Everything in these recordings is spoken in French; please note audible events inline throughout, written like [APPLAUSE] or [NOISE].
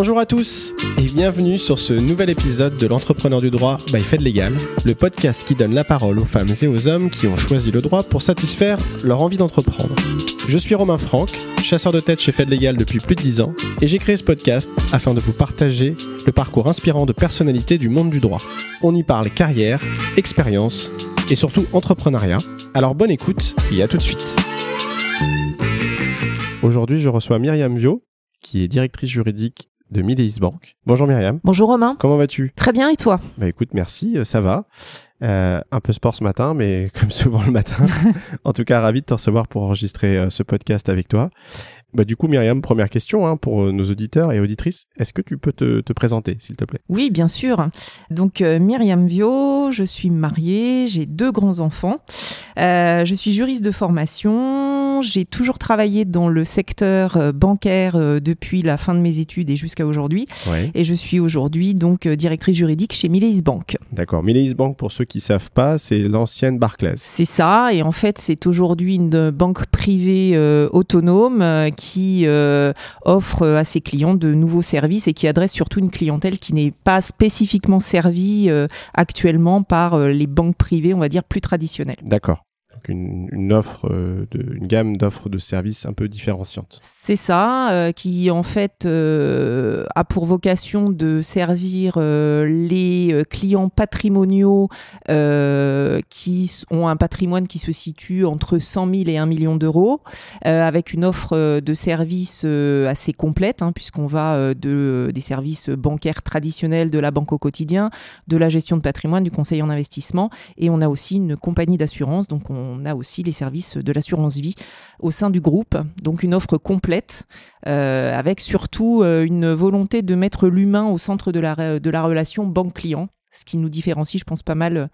Bonjour à tous et bienvenue sur ce nouvel épisode de l'entrepreneur du droit by Fed Legal, le podcast qui donne la parole aux femmes et aux hommes qui ont choisi le droit pour satisfaire leur envie d'entreprendre. Je suis Romain Franck, chasseur de tête chez Fed Legal depuis plus de 10 ans et j'ai créé ce podcast afin de vous partager le parcours inspirant de personnalités du monde du droit. On y parle carrière, expérience et surtout entrepreneuriat. Alors bonne écoute et à tout de suite. Aujourd'hui, je reçois Myriam Vio, qui est directrice juridique de Mileis Bank. Bonjour Myriam. Bonjour Romain. Comment vas-tu? Très bien et toi? Bah écoute, merci, euh, ça va. Euh, un peu sport ce matin, mais [LAUGHS] comme souvent le matin. [LAUGHS] en tout cas, ravi de te recevoir pour enregistrer euh, ce podcast avec toi. Bah, du coup, Myriam, première question hein, pour nos auditeurs et auditrices. Est-ce que tu peux te, te présenter, s'il te plaît? Oui, bien sûr. Donc, Myriam Vio, je suis mariée, j'ai deux grands-enfants. je suis juriste de formation. J'ai toujours travaillé dans le secteur bancaire depuis la fin de mes études et jusqu'à aujourd'hui. Ouais. Et je suis aujourd'hui donc directrice juridique chez Mileis Bank. D'accord. Mileis Bank, pour ceux qui ne savent pas, c'est l'ancienne Barclays. C'est ça. Et en fait, c'est aujourd'hui une banque privée euh, autonome euh, qui euh, offre à ses clients de nouveaux services et qui adresse surtout une clientèle qui n'est pas spécifiquement servie actuellement par les banques privées, on va dire, plus traditionnelles. D'accord. Une, offre, de, une gamme d'offres de services un peu différenciantes. C'est ça, euh, qui en fait euh, a pour vocation de servir euh, les clients patrimoniaux qui ont un patrimoine qui se situe entre 100 000 et 1 million d'euros, avec une offre de services assez complète, hein, puisqu'on va de, des services bancaires traditionnels de la banque au quotidien, de la gestion de patrimoine, du conseil en investissement, et on a aussi une compagnie d'assurance, donc on a aussi les services de l'assurance vie au sein du groupe, donc une offre complète, euh, avec surtout euh, une volonté de mettre l'humain au centre de la, relation banque-client, ce qui nous différencie, je pense, pas mal.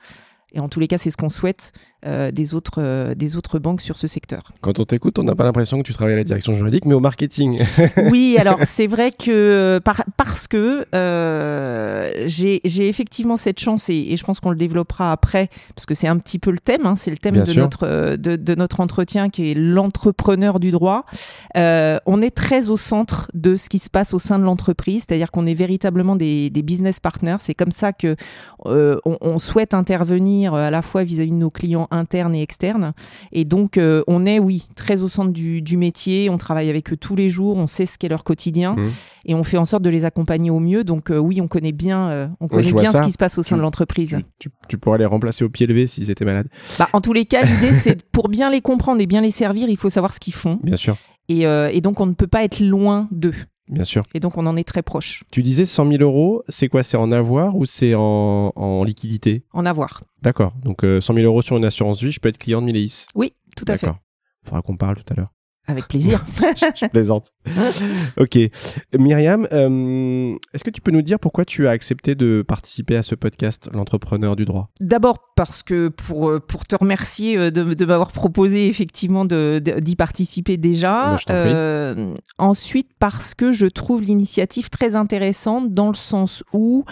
Et en tous les cas, c'est ce qu'on souhaite des, autres, euh, des autres banques sur ce secteur. Quand on t'écoute, on n'a pas l'impression que tu travailles à la direction juridique, mais au marketing. [LAUGHS] oui, alors c'est vrai que parce que euh, j'ai effectivement cette chance, et, je pense qu'on le développera après, parce que c'est un petit peu le thème, hein, c'est le thème de notre, de, de, notre entretien qui est l'entrepreneur du droit. on est très au centre de ce qui se passe au sein de l'entreprise, c'est-à-dire qu'on est véritablement des, des business partners. C'est comme ça que on, on souhaite intervenir euh, à la fois vis-à-vis de nos clients internes et externes. Et donc, euh, on est, oui, très au centre du, métier. On travaille avec eux tous les jours. On sait ce qu'est leur quotidien. Mmh. Et on fait en sorte de les accompagner au mieux. Donc, euh, oui, on connaît bien, on connaît bien ce qui se passe au sein de l'entreprise. Tu, pourrais les remplacer au pied levé s'ils étaient malades. Bah, en tous les cas, l'idée, [LAUGHS] c'est pour bien les comprendre et bien les servir, il faut savoir ce qu'ils font. Bien sûr. Et, et donc, on ne peut pas être loin d'eux. Bien sûr. Et donc, on en est très proche. Tu disais 100 000 euros, c'est quoi? C'est en avoir ou c'est en, en, liquidité? En avoir. D'accord. Donc, 100 euh, 000 euros sur une assurance vie, je peux être client de Mileis Oui, tout à fait. D'accord. Il faudra qu'on parle tout à l'heure. Avec plaisir. [LAUGHS] je, plaisante. ok. Myriam, euh, est-ce que tu peux nous dire pourquoi tu as accepté de participer à ce podcast, L'entrepreneur du droit? D'abord parce que pour, euh, pour te remercier euh, de, de m'avoir proposé effectivement d'y de, participer déjà. Euh, ensuite parce que je trouve l'initiative très intéressante dans le sens où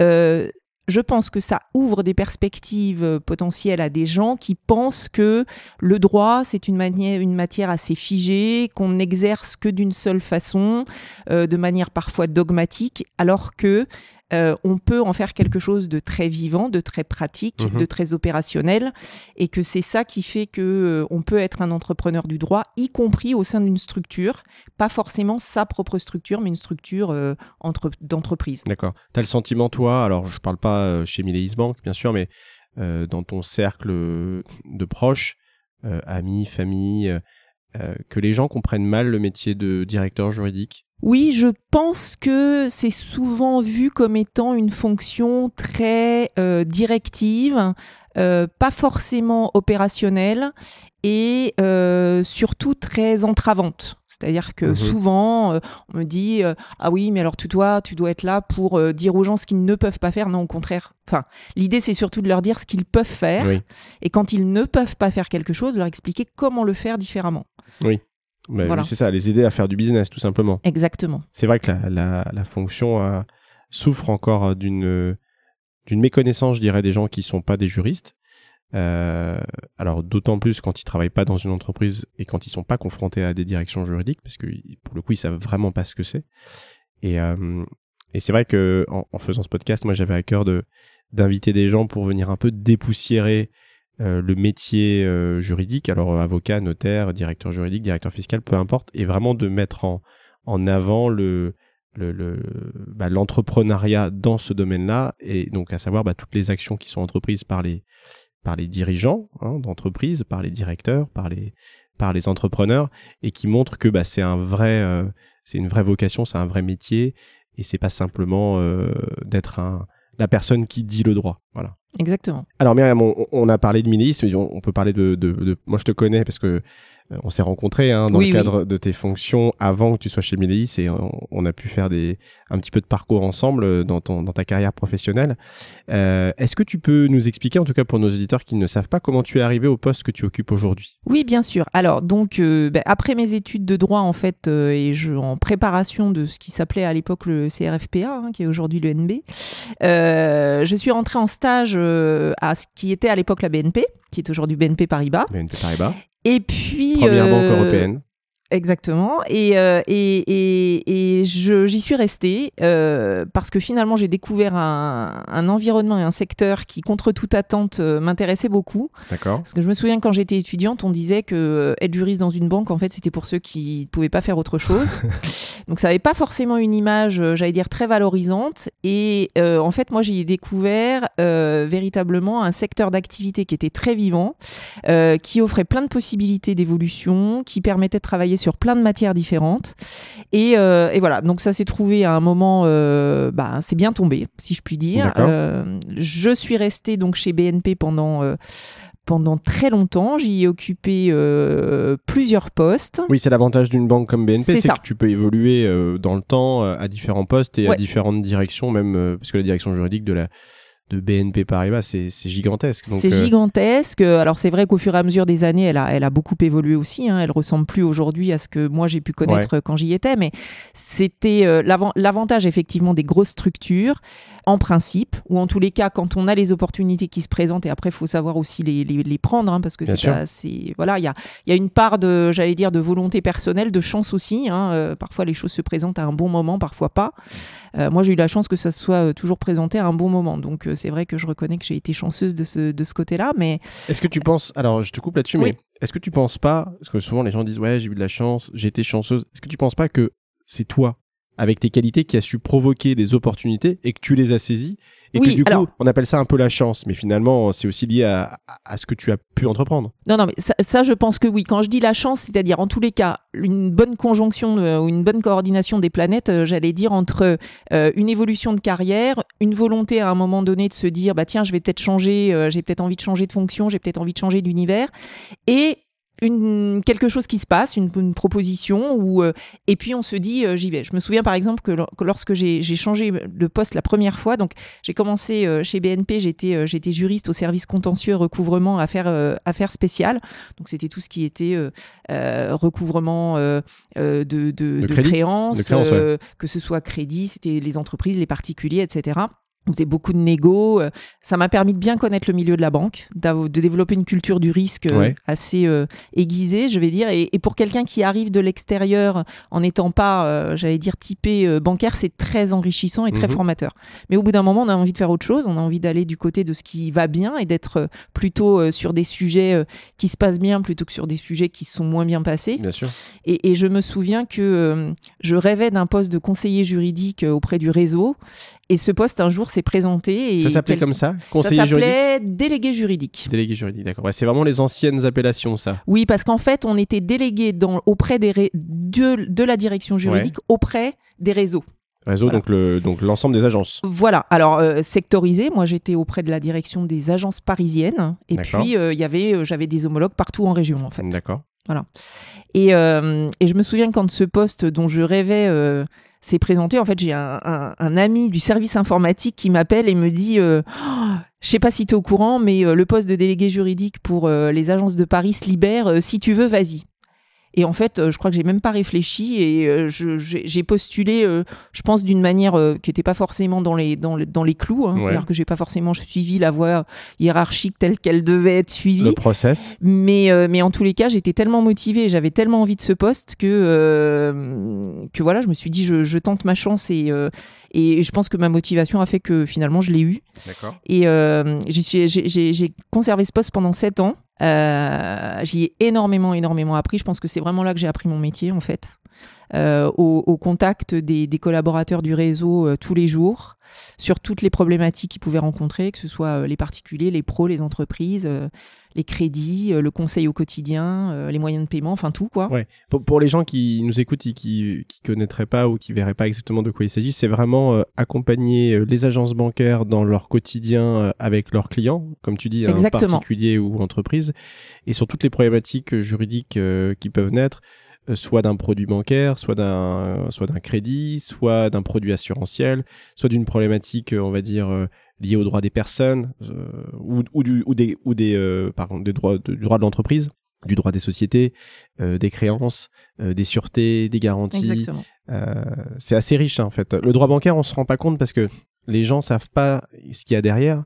euh, je pense que ça ouvre des perspectives euh, potentielles à des gens qui pensent que le droit, c'est une, une matière assez figée, qu'on n'exerce que d'une seule façon, euh, de manière parfois dogmatique, alors que euh, on peut en faire quelque chose de très vivant, de très pratique, mhm. de très opérationnel, et que c'est ça qui fait que euh, on peut être un entrepreneur du droit, y compris au sein d'une structure, pas forcément sa propre structure, mais une structure euh, d'entreprise. D'accord. Tu as le sentiment, toi, alors je ne parle pas chez Mileis Bank, bien sûr, mais dans ton cercle de proches, amis, famille, que les gens comprennent mal le métier de directeur juridique? Oui, je pense que c'est souvent vu comme étant une fonction très euh, directive, euh, pas forcément opérationnelle et euh, surtout très entravante. C'est-à-dire que mmh souvent, on me dit Ah oui, mais alors tu dois, tu dois être là pour dire aux gens ce qu'ils ne peuvent pas faire. Non, au contraire. Enfin, l'idée, c'est surtout de leur dire ce qu'ils peuvent faire. Et quand ils ne peuvent pas faire quelque chose, leur expliquer comment le faire différemment. Oui. Bah c'est ça, les aider à faire du business, tout simplement. Exactement. C'est vrai que la, la, fonction euh, souffre encore euh, d'une d'une méconnaissance, je dirais, des gens qui ne sont pas des juristes. Euh, alors d'autant plus quand ils travaillent pas dans une entreprise et quand ils sont pas confrontés à des directions juridiques, parce que pour le coup ils savent vraiment pas ce que c'est. Et, et c'est vrai que en, faisant ce podcast, moi j'avais à cœur de d'inviter des gens pour venir un peu dépoussiérer le métier juridique, alors avocat, notaire, directeur juridique, directeur fiscal, peu importe, et vraiment de mettre en, avant le, bah, l'entrepreneuriat le, dans ce domaine-là, et donc à savoir bah, toutes les actions qui sont entreprises par les, par les dirigeants hein, d'entreprise, par les directeurs, par les, entrepreneurs, et qui montrent que bah, c'est un vrai, euh, une vraie vocation, c'est un vrai métier, et c'est pas simplement euh, d'être la personne qui dit le droit. Voilà. Exactement. Alors Myriam, on, a parlé de ministre, mais on, peut parler de, de, Moi, je te connais parce que on s'est rencontrés hein, dans le cadre de tes fonctions avant que tu sois chez Mélis et on, a pu faire des, un petit peu de parcours ensemble euh, dans, ton, dans ta carrière professionnelle. Euh, est-ce que tu peux nous expliquer, en tout cas pour nos auditeurs qui ne savent pas, comment tu es arrivé au poste que tu occupes aujourd'hui? Oui, bien sûr. Alors, donc, ben, après mes études de droit, en fait, et je, en préparation de ce qui s'appelait à l'époque le CRFPA, hein, qui est aujourd'hui le NB, je suis rentrée en stage à ce qui était à l'époque la BNP, qui est aujourd'hui BNP Paribas. BNP Paribas. Et puis. Première banque euh, européenne. Exactement. Et, euh, et, et, et j'y suis restée euh, parce que finalement, j'ai découvert un, un, environnement et un secteur qui, contre toute attente, euh, m'intéressait beaucoup. D'accord. Parce que je me souviens quand j'étais étudiante, on disait que être juriste dans une banque, en fait, c'était pour ceux qui ne pouvaient pas faire autre chose. [LAUGHS] Donc, ça n'avait pas forcément une image, j'allais dire, très valorisante. Et en fait, moi, j'y ai découvert véritablement un secteur d'activité qui était très vivant, qui offrait plein de possibilités d'évolution, qui permettait de travailler sur plein de matières différentes. Et, euh, et voilà, donc ça s'est trouvé à un moment, euh, bah, c'est bien tombé, si je puis dire. Euh, je suis restée donc chez BNP pendant pendant très longtemps. J'y ai occupé plusieurs postes. Oui, c'est l'avantage d'une banque comme BNP, c'est que tu peux évoluer dans le temps à différents postes et à différentes directions, même parce que la direction juridique de la de BNP Paribas, c'est gigantesque. C'est euh, gigantesque. Alors c'est vrai qu'au fur et à mesure des années, elle a, elle a beaucoup évolué aussi. Hein. Elle ressemble plus aujourd'hui à ce que moi j'ai pu connaître quand j'y étais, mais c'était euh, l'avantage effectivement des grosses structures en principe, ou en tous les cas, quand on a les opportunités qui se présentent, et après, il faut savoir aussi les, les, prendre, hein, parce que c'est voilà, il y a, y a, une part de, j'allais dire, de volonté personnelle, de chance aussi. Hein, euh, parfois, les choses se présentent à un bon moment, parfois pas. Euh, moi, j'ai eu la chance que ça soit euh, toujours présenté à un bon moment, donc c'est vrai que je reconnais que j'ai été chanceuse de ce, de ce côté-là, mais. Est-ce que tu penses, alors je te coupe là-dessus, mais est-ce que tu penses pas, parce que souvent les gens disent ouais, j'ai eu de la chance, j'ai été chanceuse. Est-ce que tu penses pas que c'est toi avec tes qualités qui a su provoquer des opportunités et que tu les as saisies et que du coup on appelle ça un peu la chance mais finalement c'est aussi lié à, ce que tu as pu entreprendre. Non non mais ça, je pense que oui. Quand je dis la chance c'est-à-dire en tous les cas une bonne conjonction euh, ou une bonne coordination des planètes euh, j'allais dire entre euh, une évolution de carrière une volonté à un moment donné de se dire bah tiens je vais peut-être changer j'ai peut-être envie de changer de fonction j'ai peut-être envie de changer d'univers et une, quelque chose qui se passe, une, proposition, ou euh, et puis on se dit euh, j'y vais. Je me souviens par exemple que, lorsque j'ai changé de poste la première fois, donc j'ai commencé euh, chez BNP, j'étais j'étais juriste au service contentieux recouvrement affaires affaires spéciales, donc c'était tout ce qui était recouvrement de, de, de, créances, que ce soit crédit, c'était les entreprises, les particuliers, etc. On faisait beaucoup de négo. Euh, ça m'a permis de bien connaître le milieu de la banque, de développer une culture du risque euh, assez euh, aiguisée, je vais dire. Et, pour quelqu'un qui arrive de l'extérieur en n'étant pas, j'allais dire, typé bancaire, c'est très enrichissant et très mhm. formateur. Mais au bout d'un moment, on a envie de faire autre chose. On a envie d'aller du côté de ce qui va bien et d'être plutôt sur des sujets qui se passent bien plutôt que sur des sujets qui sont moins bien passés. Bien sûr. Et, et je me souviens que je rêvais d'un poste de conseiller juridique auprès du réseau. Et ce poste, un jour, s'est présenté. Et ça s'appelait comme ça Conseiller juridique Ça s'appelait délégué juridique. Délégué juridique, d'accord. c'est vraiment les anciennes appellations, ça. Oui, parce qu'en fait, on était délégué dans, auprès des de, de, la direction juridique auprès des réseaux. Réseau, donc le donc l'ensemble des agences. Voilà. Alors euh, sectorisé, moi j'étais auprès de la direction des agences parisiennes, et puis euh, il y avait euh, j'avais des homologues partout en région en fait. D'accord. Voilà. Et, et je me souviens quand ce poste dont je rêvais s'est présenté. En fait, j'ai un, ami du service informatique qui m'appelle et me dit euh, oh, Je sais pas si tu es au courant, mais euh, le poste de délégué juridique pour euh, les agences de Paris se libère. si tu veux, vas-y. Et en fait, euh, je crois que j'ai même pas réfléchi et euh, j'ai postulé, euh, je pense, d'une manière qui n'était pas forcément dans les, dans, le- dans les clous. hein. Ouais. C'est-à-dire que j'ai pas forcément suivi la voie hiérarchique telle qu'elle devait être suivie. Le process. Mais, euh, mais en tous les cas, j'étais tellement motivée, j'avais tellement envie de ce poste que, euh, que voilà, je me suis dit, je, je tente ma chance et, euh, et je pense que ma motivation a fait que finalement je l'ai eu. D'accord. Et j'ai conservé ce poste pendant sept ans. Euh, J'y ai énormément, énormément appris. Je pense que c'est vraiment là que j'ai appris mon métier, en fait. Euh, au, au contact des, des collaborateurs du réseau euh, tous les jours, sur toutes les problématiques qu'ils pouvaient rencontrer, que ce soit euh, les particuliers, les pros, les entreprises, euh, les crédits, euh, le conseil au quotidien, euh, les moyens de paiement, enfin tout, quoi. Ouais. Pour, pour les gens qui nous écoutent et qui qui connaîtraient pas ou qui verraient pas exactement de quoi il s'agit, c'est vraiment euh, accompagner les agences bancaires dans leur quotidien avec leurs clients, comme tu dis, un Exactement. particulier ou entreprise, et sur toutes les problématiques juridiques qui peuvent naître, soit d'un produit bancaire, soit d'un soit d'un crédit, soit d'un produit assurantiel, soit d'une problématique, on va dire. Euh, liée aux droits des personnes euh, ou, ou, du, ou des, ou des, euh, pardon, des droits, de- du droit de l'entreprise, du droit des sociétés, euh, des créances, euh, des sûretés, des garanties. Euh, c'est assez riche hein, en fait. Le droit bancaire, on se rend pas compte parce que les gens savent pas ce qu'il y a derrière.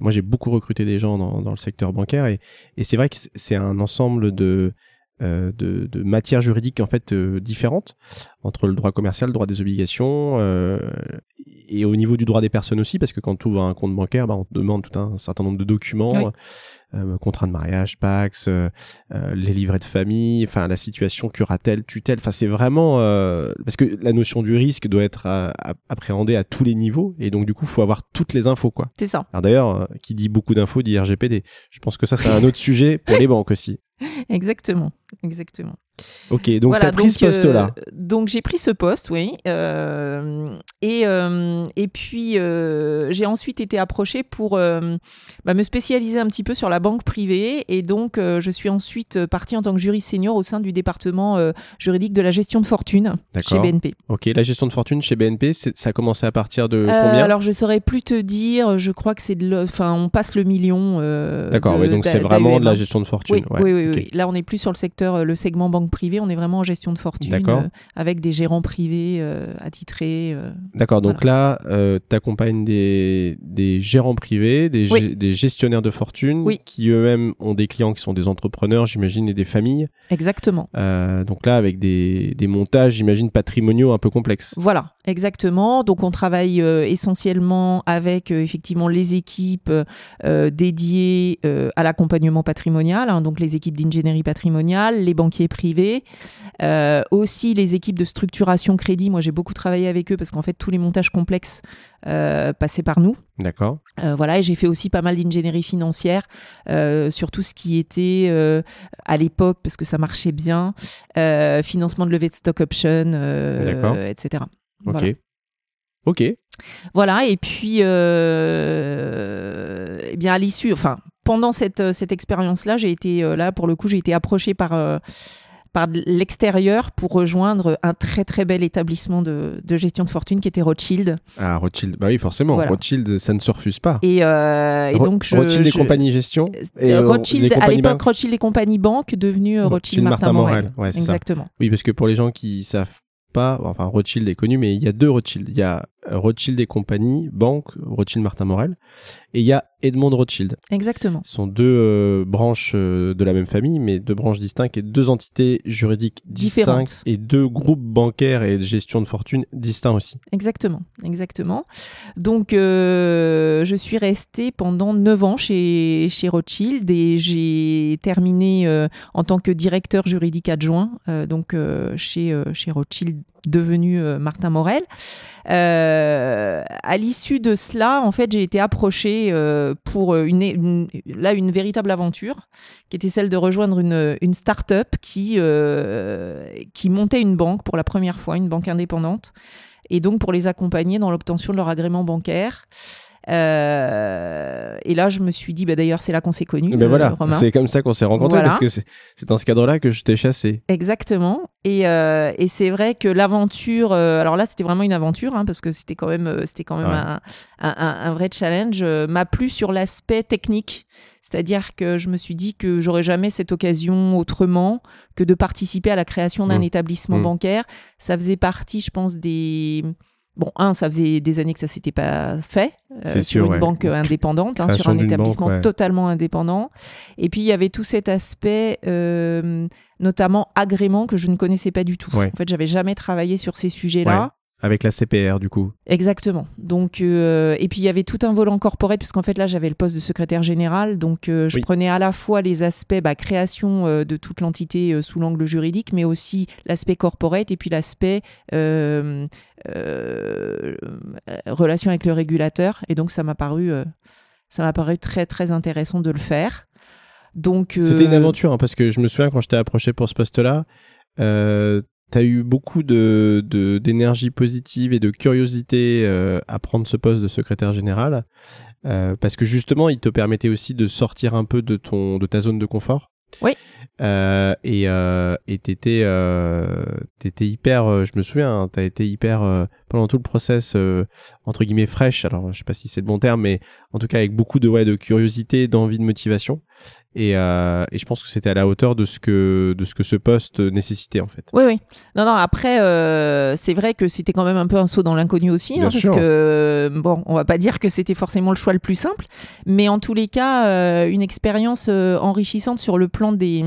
Moi, j'ai beaucoup recruté des gens dans, dans le secteur bancaire et, et c'est vrai que c'est un ensemble de, euh, de, de matières juridiques en fait euh, différentes entre le droit commercial, le droit des obligations euh, et au niveau du droit des personnes aussi parce que quand tu ouvres un compte bancaire, bah, on te demande tout un certain nombre de documents. Oui. euh, contrat de mariage, Pax, les livrets de famille, enfin la situation curatelle, tutelle, enfin c'est vraiment parce que la notion du risque doit être ap- appréhendée à tous les niveaux et donc du coup faut avoir toutes les infos quoi. C'est ça. Alors d'ailleurs, qui dit beaucoup d'infos dit RGPD. Je pense que ça c'est un autre sujet pour les banques aussi. Exactement. Exactement. Ok, donc Voilà, t'as pris ce donc, poste là. euh, donc j'ai pris ce poste, oui. Euh, et, euh, et puis j'ai ensuite été approchée pour bah, me spécialiser un petit peu sur la banque privée. Et donc je suis ensuite partie en tant que juriste senior au sein du département juridique de la gestion de fortune chez. BNP. Ok, la gestion de fortune chez BNP, ça a commencé à partir de combien? alors je saurais plus te dire, je crois que c'est de, enfin on passe le million. D'accord, ouais, donc c'est vraiment de la gestion de fortune. Oui, ouais, oui, oui, oui. Là, on n'est plus sur le secteur, le segment banque privée, on est vraiment en gestion de fortune, D'accord. euh, avec des gérants privés euh, attitrés. euh. D'accord, donc là, tu accompagnes des, des gérants privés, des, Oui. des gestionnaires de fortune, Oui. qui eux-mêmes ont des clients qui sont des entrepreneurs, j'imagine, et des familles. Exactement. Euh, donc là, avec des, des montages, j'imagine, patrimoniaux un peu complexes. Voilà, exactement. Donc, on travaille euh, essentiellement avec euh, effectivement les équipes euh, dédiées euh, à l'accompagnement patrimonial, hein, donc les équipes d'ingénierie patrimoniale, les banquiers privés, euh, aussi les équipes de structuration crédit. Moi, j'ai beaucoup travaillé avec eux parce qu'en fait, tous les montages complexes euh, passaient par nous. D'accord Euh, voilà, et j'ai fait aussi pas mal d'ingénierie financière sur tout ce qui était à l'époque, parce que ça marchait bien, financement de levée de stock option, etc. Ok. Voilà. Ok. Voilà, et puis, eh bien, à l'issue, enfin, pendant cette, cette expérience-là, j'ai été là, pour le coup, j'ai été approchée par, par l'extérieur pour rejoindre un très très bel établissement de, de gestion de fortune qui était Rothschild. Ah, Rothschild, bah oui, forcément. Voilà. Rothschild, ça ne se refuse pas. Et, euh, et donc, je, Rothschild et je- compagnie gestion. Et, Euh, euh, Rothschild, à l'époque. Rothschild et compagnie banque, devenu euh, Rothschild Martin, Morel. Ouais, c'est ça. Exactement. Oui, parce que pour les gens qui savent pas, enfin Rothschild est connu, mais il y a deux Rothschild. Il y a Rothschild et compagnie, banque, Rothschild Martin Morel, et il y a Edmond Rothschild. Exactement. Ce sont deux euh, branches euh, de la même famille, mais deux branches distinctes et deux entités juridiques Différentes. distinctes et deux groupes bancaires et de gestion de fortune distincts aussi. Exactement. Exactement. Donc, euh, je suis restée pendant 9 ans chez, chez Rothschild et j'ai terminé en tant que directeur juridique adjoint, donc chez, chez Rothschild devenu euh, Martin Morel. Euh, à l'issue de cela, en fait, j'ai été approchée euh, pour une, une- là une véritable aventure, qui était celle de rejoindre une, une start-up qui, qui montait une banque pour la première fois, une banque indépendante, et donc pour les accompagner dans l'obtention de leur agrément bancaire. Euh, et là, je me suis dit, bah, d'ailleurs, c'est là qu'on s'est connus. Et ben euh, voilà, c'est comme ça qu'on s'est rencontrés Voilà. parce que c'est dans ce cadre-là que je t'ai chassé. Exactement. Et, euh, et c'est vrai que l'aventure, euh, alors là c'était vraiment une aventure hein, parce que c'était quand même, c'était quand même Ouais. un, un- un- un vrai challenge, m'a plu sur l'aspect technique. C'est-à-dire que je me suis dit que j'aurais jamais cette occasion autrement que de participer à la création d'un Mmh. établissement Mmh. bancaire. Ça faisait partie, je pense, des Bon, un, ça faisait des années que ça s'était pas fait euh, C'est sur sûr, une ouais. banque euh, indépendante, hein, sur un établissement banque, ouais. totalement indépendant. Et puis il y avait tout cet aspect, euh, notamment agrément, que je ne connaissais pas du tout. Ouais. En fait, j'avais jamais travaillé sur ces sujets-là. Avec la CPR, du coup. Exactement. Donc, euh, et puis il y avait tout un volant corporate, puisqu'en fait là j'avais le poste de secrétaire général, donc euh, je Oui. prenais à la fois les aspects bah, création euh, de toute l'entité sous l'angle juridique, mais aussi l'aspect corporate et puis l'aspect relation avec le régulateur. Et donc ça m'a paru, ça m'a paru très très intéressant de le faire. Donc C'était une aventure, hein, parce que je me souviens quand je t'ai approché pour ce poste-là, euh, tu as eu beaucoup d'énergie positive et de curiosité euh, à prendre ce poste de secrétaire général, euh, parce que justement, il te permettait aussi de sortir un peu de, ton, de ta zone de confort. Oui. Euh, et euh, et t'étais euh, t'étais hyper euh, je me souviens hein, t'as été hyper pendant tout le process entre guillemets fraîche. Alors je sais pas si c'est le bon terme mais en tout cas avec beaucoup de ouais de curiosité d'envie de motivation. Et, et je pense que c'était à la hauteur de ce que de ce que ce poste nécessitait en fait. Oui, oui. Non, non, après, c'est vrai que c'était quand même un peu un saut dans l'inconnu aussi, hein, parce que, bon, on va pas dire que c'était forcément le choix le plus simple, mais en tous les cas, une expérience enrichissante sur le plan des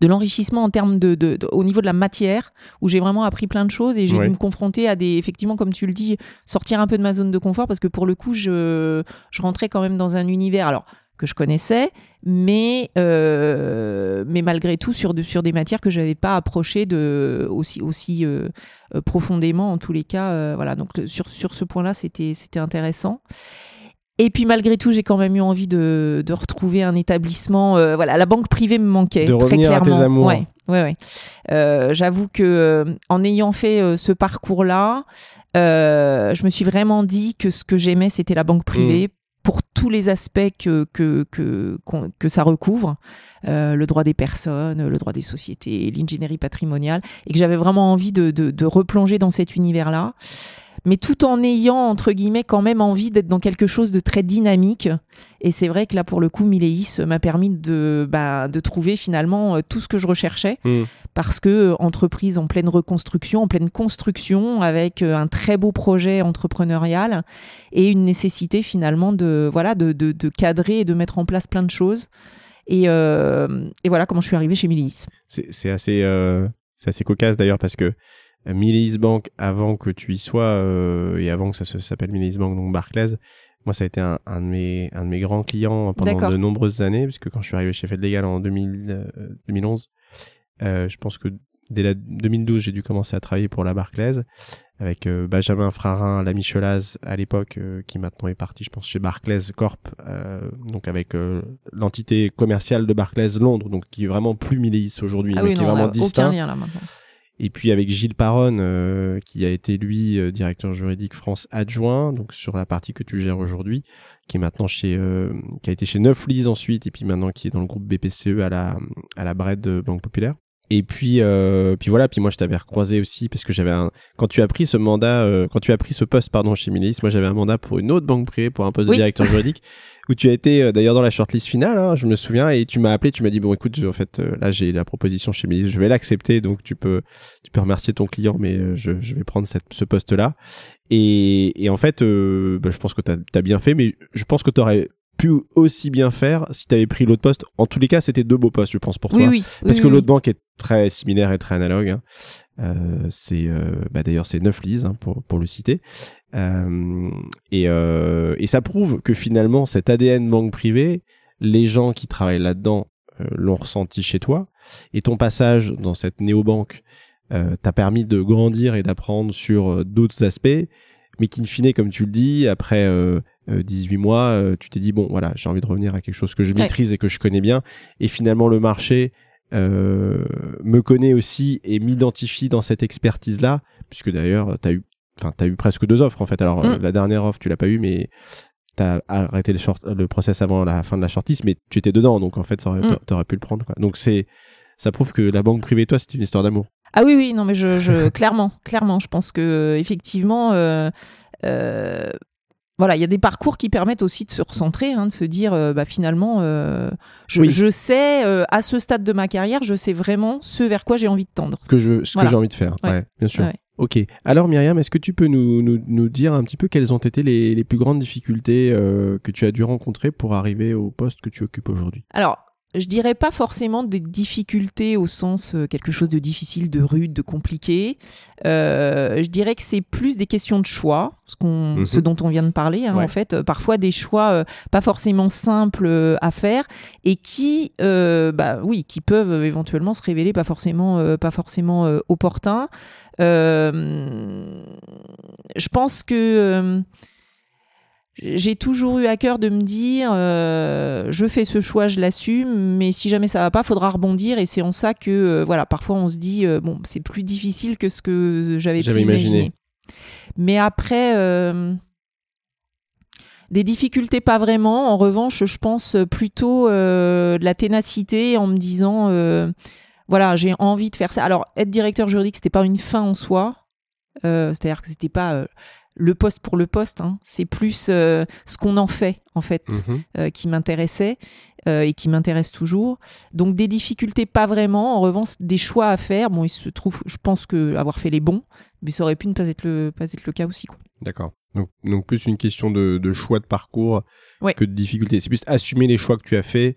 de l'enrichissement en termes de, de- de- au niveau de la matière où j'ai vraiment appris plein de choses et j'ai Ouais. dû me confronter à des effectivement comme tu le dis sortir un peu de ma zone de confort parce que pour le coup je, je rentrais quand même dans un univers alors que je connaissais mais euh, mais malgré tout sur de- sur des matières que j'avais pas approchées de aussi aussi euh, euh, profondément en tous les cas euh, voilà donc sur sur ce point là c'était c'était intéressant et puis malgré tout, j'ai quand même eu envie de, de retrouver un établissement. euh, voilà, la banque privée me manquait. De très revenir à tes clairement. amours. Ouais, ouais, ouais. Euh, J'avoue que euh, en ayant fait ce parcours-là, je me suis vraiment dit que ce que j'aimais, c'était la banque privée. Mm. Pour tous les aspects que, que, que, ça recouvre, le droit des personnes, le droit des sociétés, l'ingénierie patrimoniale, et que j'avais vraiment envie de, de, de replonger dans cet univers-là mais tout en ayant, entre guillemets, quand même envie d'être dans quelque chose de très dynamique. Et c'est vrai que là, pour le coup, Mileis m'a permis de, bah, de trouver finalement euh, tout ce que je recherchais, Mm. parce que euh, entreprise en pleine reconstruction, en pleine construction, avec euh, un très beau projet entrepreneurial et une nécessité finalement de, voilà, de, de, de cadrer et de mettre en place plein de choses. Et, euh, et voilà comment je suis arrivée chez Mileis. c'est assez euh, assez cocasse d'ailleurs parce que Mileis Bank avant que tu y sois euh, et avant que ça s'appelle Mileis Bank donc Barclays. Moi ça a été un, un de mes un de mes grands clients pendant de nombreuses années puisque quand je suis arrivé chez Fed Legal en 2000, euh, 2011 euh, je pense que dès la 2012 j'ai dû commencer à travailler pour la Barclays avec Benjamin Frarin la Michelaz à l'époque qui maintenant est parti je pense chez Barclays Corp donc avec l'entité commerciale de Barclays Londres donc qui est vraiment plus Mileis aujourd'hui Ah mais oui, qui non, est vraiment distinct aucun lien là maintenant. Et puis avec Gilles Paronne, euh, qui a été lui euh, directeur juridique France adjoint, donc sur la partie que tu gères aujourd'hui, qui est maintenant chez, euh, qui a été chez Neuflis ensuite, et puis maintenant qui est dans le groupe BPCE à la à la Bred Banque Populaire. Et puis, euh, puis voilà. Puis moi, je t'avais recroisé aussi parce que j'avais un. Quand tu as pris ce mandat, euh, quand tu as pris ce poste, pardon, chez Milis, moi j'avais un mandat pour une autre banque privée, pour un poste Oui. de directeur juridique, [LAUGHS] où tu as été euh, d'ailleurs dans la shortlist finale. hein, je me souviens, et tu m'as appelé, tu m'as dit bon, écoute, en fait, euh, là j'ai la proposition chez Milis, je vais l'accepter, donc tu peux, tu peux remercier ton client, mais euh, je, je vais prendre cette, ce poste-là. Et, et en fait, euh, bah, je pense que tu as, bien fait, mais je pense que tu aurais pu aussi bien faire si tu avais pris l'autre poste. En tous les cas, c'était deux beaux postes, je pense, pour Oui, toi. oui. Parce oui, que l'autre banque est très similaire et très analogue. hein. Euh, c'est euh, bah, d'ailleurs c'est Neuflis hein, pour, pour le citer. Euh, et, et ça prouve que finalement cet ADN banque privée, les gens qui travaillent là-dedans l'ont ressenti chez toi. Et ton passage dans cette néobanque t'a permis de grandir et d'apprendre sur d'autres aspects, mais qu'in fine, comme tu le dis, après 18 mois, euh, tu t'es dit, bon, voilà, j'ai envie de revenir à quelque chose que je Ouais. maîtrise et que je connais bien. Et finalement, le marché euh, me connaît aussi et m'identifie dans cette expertise-là, puisque d'ailleurs, tu as eu, enfin, t'as eu presque deux offres, en fait. Alors, euh, Mm. la dernière offre, tu l'as pas eu, mais tu as arrêté le, short, le process avant la fin de la shortlist, mais tu étais dedans, donc en fait, Mm. t'aurais pu le prendre. Quoi. Donc, c'est ça prouve que la banque privée, toi, c'est une histoire d'amour. Ah oui, oui, non, mais je, je [LAUGHS] clairement, clairement, je pense que effectivement, euh, euh, voilà, il y a des parcours qui permettent aussi de se recentrer, hein, de se dire, euh, bah, finalement, euh, je, Oui. je sais, euh, à ce stade de ma carrière, je sais vraiment ce vers quoi j'ai envie de tendre. que je, ce Voilà. que j'ai envie de faire. Ouais, Ouais. bien sûr. Ouais. Ok. Alors Myriam, est-ce que tu peux nous, nous, nous dire un petit peu quelles ont été les, les plus grandes difficultés que tu as dû rencontrer pour arriver au poste que tu occupes aujourd'hui? Alors, je dirais pas forcément des difficultés au sens euh, quelque chose de difficile, de rude, de compliqué. Euh, je dirais que c'est plus des questions de choix, ce, qu'on, Mhm. ce dont on vient de parler. hein, Ouais. En fait, Euh, parfois des choix euh, pas forcément simples euh, à faire et qui, euh, bah oui, qui peuvent éventuellement se révéler pas forcément, euh, pas forcément euh, opportuns. Euh, je pense que euh, j'ai toujours eu à cœur de me dire euh, je fais ce choix, je l'assume, mais si jamais ça va pas, faudra rebondir et c'est en ça que euh, voilà, parfois on se dit euh, bon, c'est plus difficile que ce que j'avais imaginé. imaginer. Mais après des difficultés pas vraiment, en revanche, je pense plutôt de la ténacité en me disant voilà, j'ai envie de faire ça. Alors être directeur juridique, c'était pas une fin en soi. Euh, c'est-à-dire que c'était pas euh, le poste pour le poste, hein. c'est plus euh, ce qu'on en fait en fait Mhm. euh, qui m'intéressait euh, et qui m'intéresse toujours. Donc des difficultés pas vraiment, en revanche des choix à faire. Bon, il se trouve, je pense que avoir fait les bons, mais ça aurait pu ne pas être le pas être le cas aussi. D'accord. Donc, donc plus une question de, de choix de parcours Ouais. que de difficulté. C'est plus assumer les choix que tu as faits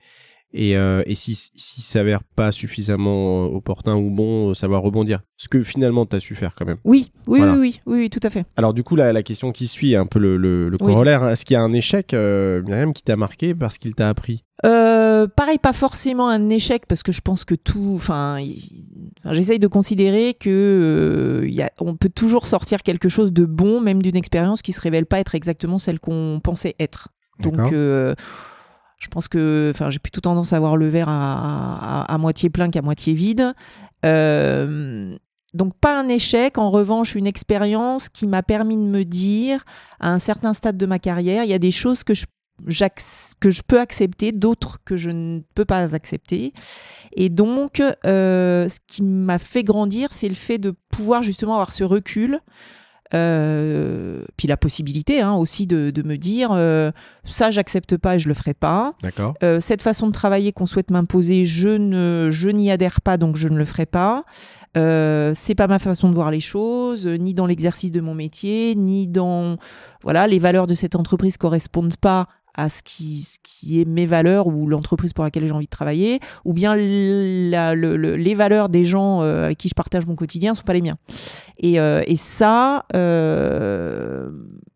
et, euh, et si, si s'avère pas suffisamment euh, opportun ou bon, euh, savoir rebondir. Ce que finalement tu as su faire quand même. Oui, oui, Voilà. oui, oui, oui, oui, tout à fait. Alors du coup, la, la question qui suit, un peu le, le, corollaire, hein. est-ce qu'il y a un échec, euh, Myriam, qui t'a marqué parce qu'il t'a appris? Euh, pareil, pas forcément un échec parce que je pense que tout, enfin, j'essaye de considérer que euh, il y a, on peut toujours sortir quelque chose de bon, même d'une expérience qui se révèle pas être exactement celle qu'on pensait être. Donc, D'accord. euh, je pense que, enfin, j'ai plutôt tendance à voir le verre à, moitié plein qu'à moitié vide. Euh, donc pas un échec, en revanche une expérience qui m'a permis de me dire, à un certain stade de ma carrière, il y a des choses que je j'ac- que je peux accepter, d'autres que je ne peux pas accepter. Et donc, euh, ce qui m'a fait grandir, c'est le fait de pouvoir justement avoir ce recul. Euh, puis la possibilité hein, aussi de, de me dire euh, ça j'accepte pas et je le ferai pas. Euh, cette façon de travailler qu'on souhaite m'imposer je ne je n'y adhère pas donc je ne le ferai pas euh, c'est pas ma façon de voir les choses euh, ni dans l'exercice de mon métier ni dans voilà les valeurs de cette entreprise correspondent pas à ce qui, ce qui est mes valeurs ou l'entreprise pour laquelle j'ai envie de travailler, ou bien la- le- le- les valeurs des gens euh, avec qui je partage mon quotidien sont pas les miens. Et, euh, et ça, euh,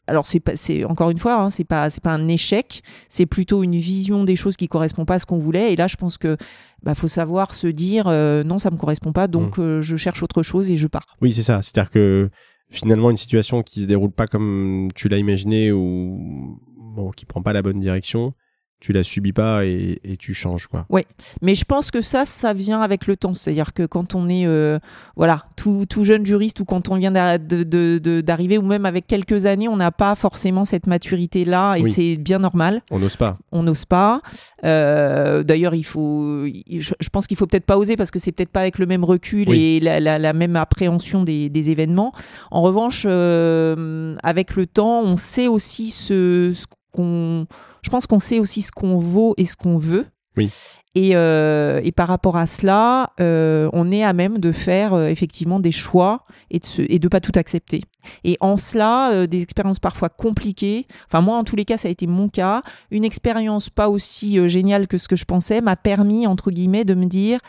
alors c'est pas, c'est encore une fois, hein, c'est pas, c'est pas un échec, c'est plutôt une vision des choses qui correspond pas à ce qu'on voulait. Et là, je pense que bah, faut savoir se dire euh, non, ça me correspond pas, donc euh, je cherche autre chose et je pars. Oui, c'est ça. C'est-à-dire que finalement, une situation qui se déroule pas comme tu l'as imaginé ou bon, qui prend pas la bonne direction, tu la subis pas et, et tu changes quoi. Mais je pense que ça, ça vient avec le temps. C'est-à-dire que quand on est euh, voilà, tout, tout jeune juriste ou quand on vient d'arriver ou même avec quelques années, on n'a pas forcément cette maturité-là et Oui. c'est bien normal. On n'ose pas. On n'ose pas. Euh, D'ailleurs, il faut, je, je pense qu'il faut peut-être pas oser parce que c'est peut-être pas avec le même recul Oui. et la, la- la même appréhension des, des événements. En revanche, euh, avec le temps, on sait aussi ce, ce qu'on, je pense qu'on sait aussi ce qu'on vaut et ce qu'on veut. Oui. Et, euh, et par rapport à cela, euh, on est à même de faire euh, effectivement des choix et de de pas tout accepter. Et en cela, des expériences parfois compliquées. Enfin moi, en tous les cas, ça a été mon cas. Une expérience pas aussi géniale que ce que je pensais m'a permis entre guillemets de me dire,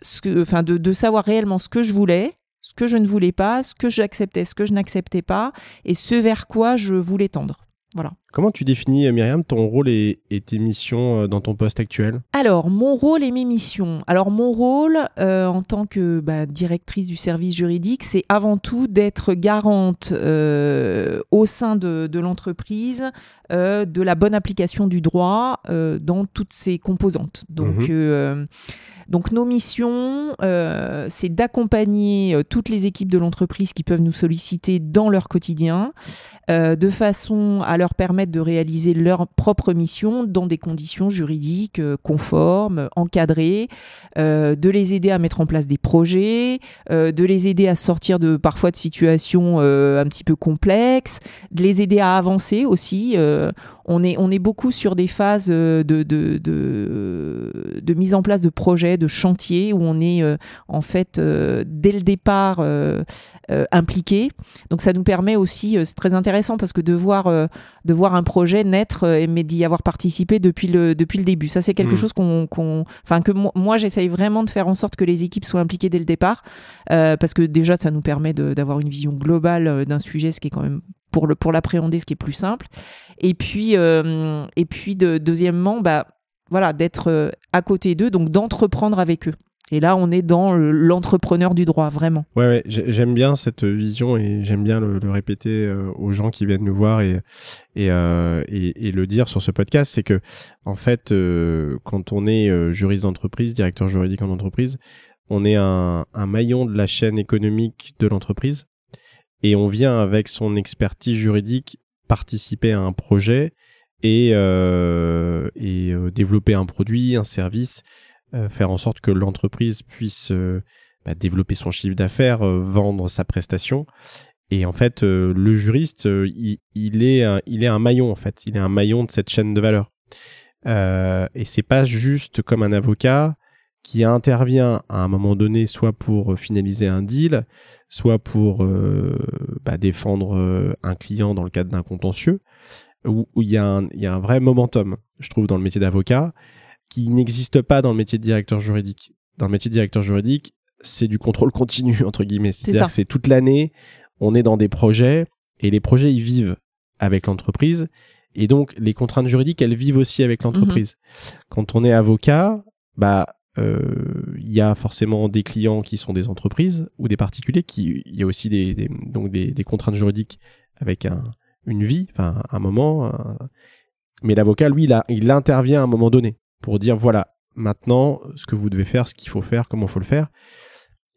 ce que, enfin de, de savoir réellement ce que je voulais, ce que je ne voulais pas, ce que j'acceptais, ce que je n'acceptais pas, et ce vers quoi je voulais tendre. Voilà. Comment tu définis, euh, Myriam, ton rôle et, et tes missions euh, dans ton poste actuel? Alors, mon rôle et mes missions. Alors, mon rôle euh, en tant que bah, directrice du service juridique, c'est avant tout d'être garante euh, au sein de, de l'entreprise euh, de la bonne application du droit dans toutes ses composantes. Donc, Mhm. Euh, donc nos missions, euh, c'est d'accompagner euh, toutes les équipes de l'entreprise qui peuvent nous solliciter dans leur quotidien, euh, de façon à leur permettre de réaliser leur propre mission dans des conditions juridiques conformes, encadrées, de les aider à mettre en place des projets, de les aider à sortir de parfois de situations un petit peu complexes, de les aider à avancer aussi on est, on est beaucoup sur des phases euh, de, de, de, mise en place de projets, de chantiers, où on est euh, en fait euh, dès le départ impliqué. Donc ça nous permet aussi, c'est très intéressant parce que de voir, de voir un projet naître, mais d'y avoir participé depuis le, depuis le début. Ça c'est quelque mmh. chose qu'on, enfin que moi j'essaye vraiment de faire en sorte que les équipes soient impliquées dès le départ, parce que déjà ça nous permet d'avoir une vision globale d'un sujet, ce qui est quand même pour le pour l'appréhender, ce qui est plus simple. Et puis euh, et puis de, deuxièmement, bah voilà, d'être euh, à côté d'eux, donc d'entreprendre avec eux. Et là, on est dans l'entrepreneur du droit, vraiment. Ouais, j'aime bien cette vision et j'aime bien le, répéter euh, aux gens qui viennent nous voir et, et, et, le dire sur ce podcast. C'est que, en fait, quand on est juriste d'entreprise, directeur juridique en entreprise, on est un maillon de la chaîne économique de l'entreprise et on vient avec son expertise juridique participer à un projet et, euh, euh, développer un produit, un service, euh, faire en sorte que l'entreprise puisse bah, développer son chiffre d'affaires, vendre sa prestation. Et en fait, le juriste, il, est, il est un maillon en fait, il est un maillon de cette chaîne de valeur. et c'est pas juste comme un avocat qui intervient à un moment donné, soit pour finaliser un deal, soit pour euh, bah, défendre euh, un client dans le cadre d'un contentieux, où il y, a un vrai momentum, je trouve, dans le métier d'avocat, qui n'existe pas dans le métier de directeur juridique. Dans le métier de directeur juridique, c'est du contrôle continu, entre guillemets. C'est-à-dire que c'est toute l'année, on est dans des projets, et les projets, ils vivent avec l'entreprise. Et donc, les contraintes juridiques, elles vivent aussi avec l'entreprise. Mm-hmm. Quand on est avocat, bah, euh, il y a forcément des clients qui sont des entreprises ou des particuliers. Qui, il y a aussi des, donc des, contraintes juridiques avec un, une vie, enfin un moment. Mais l'avocat, lui, il, il intervient à un moment donné pour dire voilà, maintenant, ce que vous devez faire, ce qu'il faut faire, comment il faut le faire.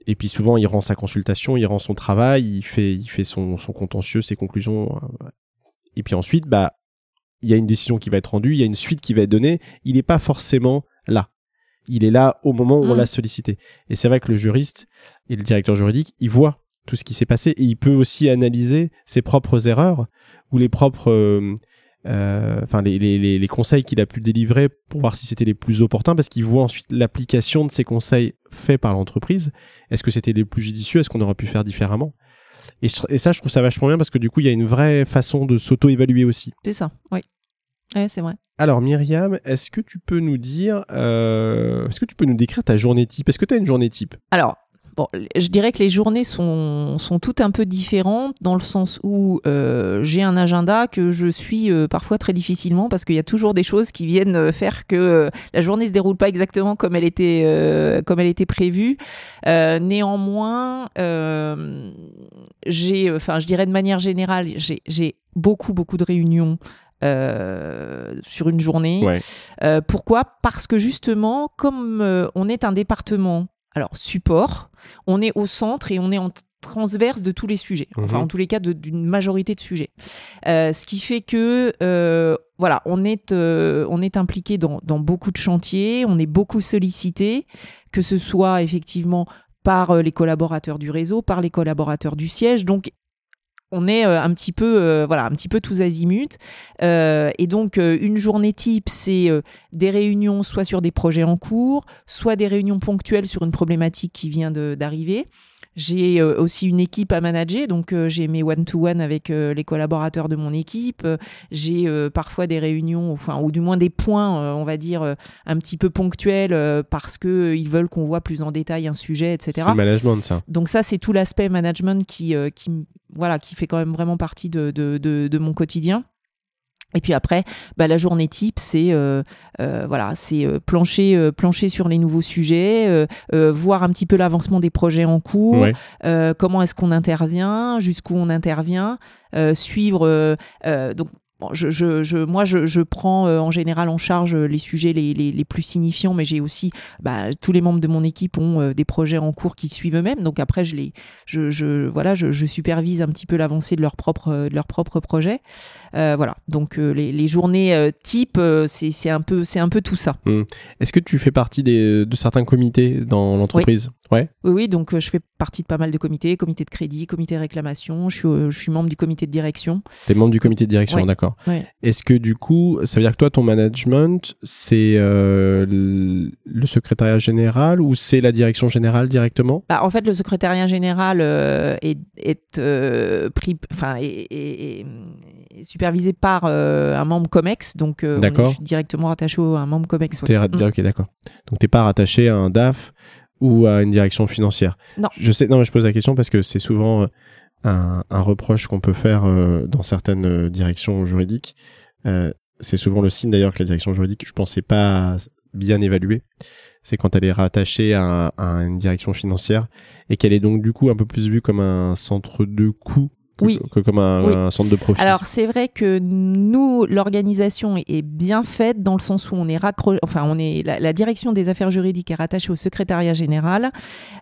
Et puis souvent, il rend sa consultation, il rend son travail, il fait, il fait son, son contentieux, ses conclusions. Et puis ensuite, bah, il y a une décision qui va être rendue, il y a une suite qui va être donnée. Il n'est pas forcément là il est là au moment où on mm. l'a sollicité. Et c'est vrai que le juriste et le directeur juridique, il voit tout ce qui s'est passé et il peut aussi analyser ses propres erreurs ou les propres, euh, euh, enfin les, les, les, conseils qu'il a pu délivrer pour voir si c'était les plus opportuns parce qu'il voit ensuite l'application de ces conseils faits par l'entreprise. Est-ce que c'était les plus judicieux? Est-ce qu'on aurait pu faire différemment? Et, et, ça, je trouve ça vachement bien parce que du coup, il y a une vraie façon de s'auto-évaluer aussi. C'est ça, oui. Ouais, c'est vrai. Alors Myriam, est-ce que tu peux nous dire, euh, est-ce que tu peux nous décrire ta journée type? Est-ce que tu as une journée type? Alors, Bon, je dirais que les journées sont, sont toutes un peu différentes dans le sens où euh, j'ai un agenda que je suis euh, parfois très difficilement parce qu'il y a toujours des choses qui viennent faire que la journée se déroule pas exactement comme elle était, comme elle était prévue. néanmoins, j'ai, enfin, je dirais de manière générale, j'ai beaucoup, beaucoup de réunions euh, sur une journée. Euh, pourquoi? Parce que justement, comme euh, on est un département, alors support, on est au centre et on est en transverse de tous les sujets, enfin mhm. en tous les cas d'une majorité de sujets. ce qui fait que voilà, on est, on est impliqué dans, dans, beaucoup de chantiers, on est beaucoup sollicité, que ce soit effectivement par les collaborateurs du réseau, par les collaborateurs du siège. Donc on est euh, un petit peu euh, voilà un petit peu tous azimuts. Euh, et donc une journée type c'est des réunions soit sur des projets en cours soit des réunions ponctuelles sur une problématique qui vient d'arriver j'ai aussi une équipe à manager, donc j'ai mes one-to-one avec les collaborateurs de mon équipe. J'ai parfois des réunions, enfin, ou du moins des points, on va dire, un petit peu ponctuels parce qu'ils veulent qu'on voit plus en détail un sujet, etc. C'est le management, ça. Donc ça, c'est tout l'aspect management qui, qui voilà, qui fait quand même vraiment partie de, de, de, mon quotidien. Et puis après, bah, la journée type, c'est euh, euh, voilà, c'est euh, plancher, plancher sur les nouveaux sujets, voir un petit peu l'avancement des projets en cours, comment est-ce qu'on intervient, jusqu'où on intervient, suivre. donc je, je, je, moi, je, je prends euh, en général en charge les sujets les, les, les plus signifiants, mais j'ai aussi bah, tous les membres de mon équipe ont euh, des projets en cours qui suivent eux-mêmes. Donc après, je les, je, je voilà, je, supervise un petit peu l'avancée de leur propre, euh, de leur propre projet. voilà. Donc les, les, journées type, c'est un peu, c'est un peu tout ça. Mmh. Est-ce que tu fais partie des, de certains comités dans l'entreprise? Oui. Ouais. Oui, oui. Donc je fais partie de pas mal de comités, comité de crédit, comité de réclamation. Je suis, je suis membre du comité de direction. Tu es membre du comité de direction, d'accord. Est-ce que du coup, ça veut dire que toi, ton management, c'est euh, le secrétariat général ou c'est la direction générale directement? Bah, En fait, le secrétariat général euh, est, est, euh, pris, enfin, est, supervisé par un membre COMEX, donc je suis directement rattaché à un membre COMEX. Ouais. Mm. Ok, d'accord. Donc tu n'es pas rattaché à un DAF ou à une direction financière Non. Je sais, non, mais je pose la question parce que c'est souvent un, reproche qu'on peut faire euh, dans certaines euh, directions juridiques. Euh, c'est souvent le signe d'ailleurs que la direction juridique, je pensais pas bien évaluée. C'est quand elle est rattachée à, à, une direction financière et qu'elle est donc du coup un peu plus vue comme un centre de coût oui. comme un, centre de profit. Alors c'est vrai que nous, l'organisation est bien faite dans le sens où on est enfin on est la, direction des affaires juridiques est rattachée au secrétariat général,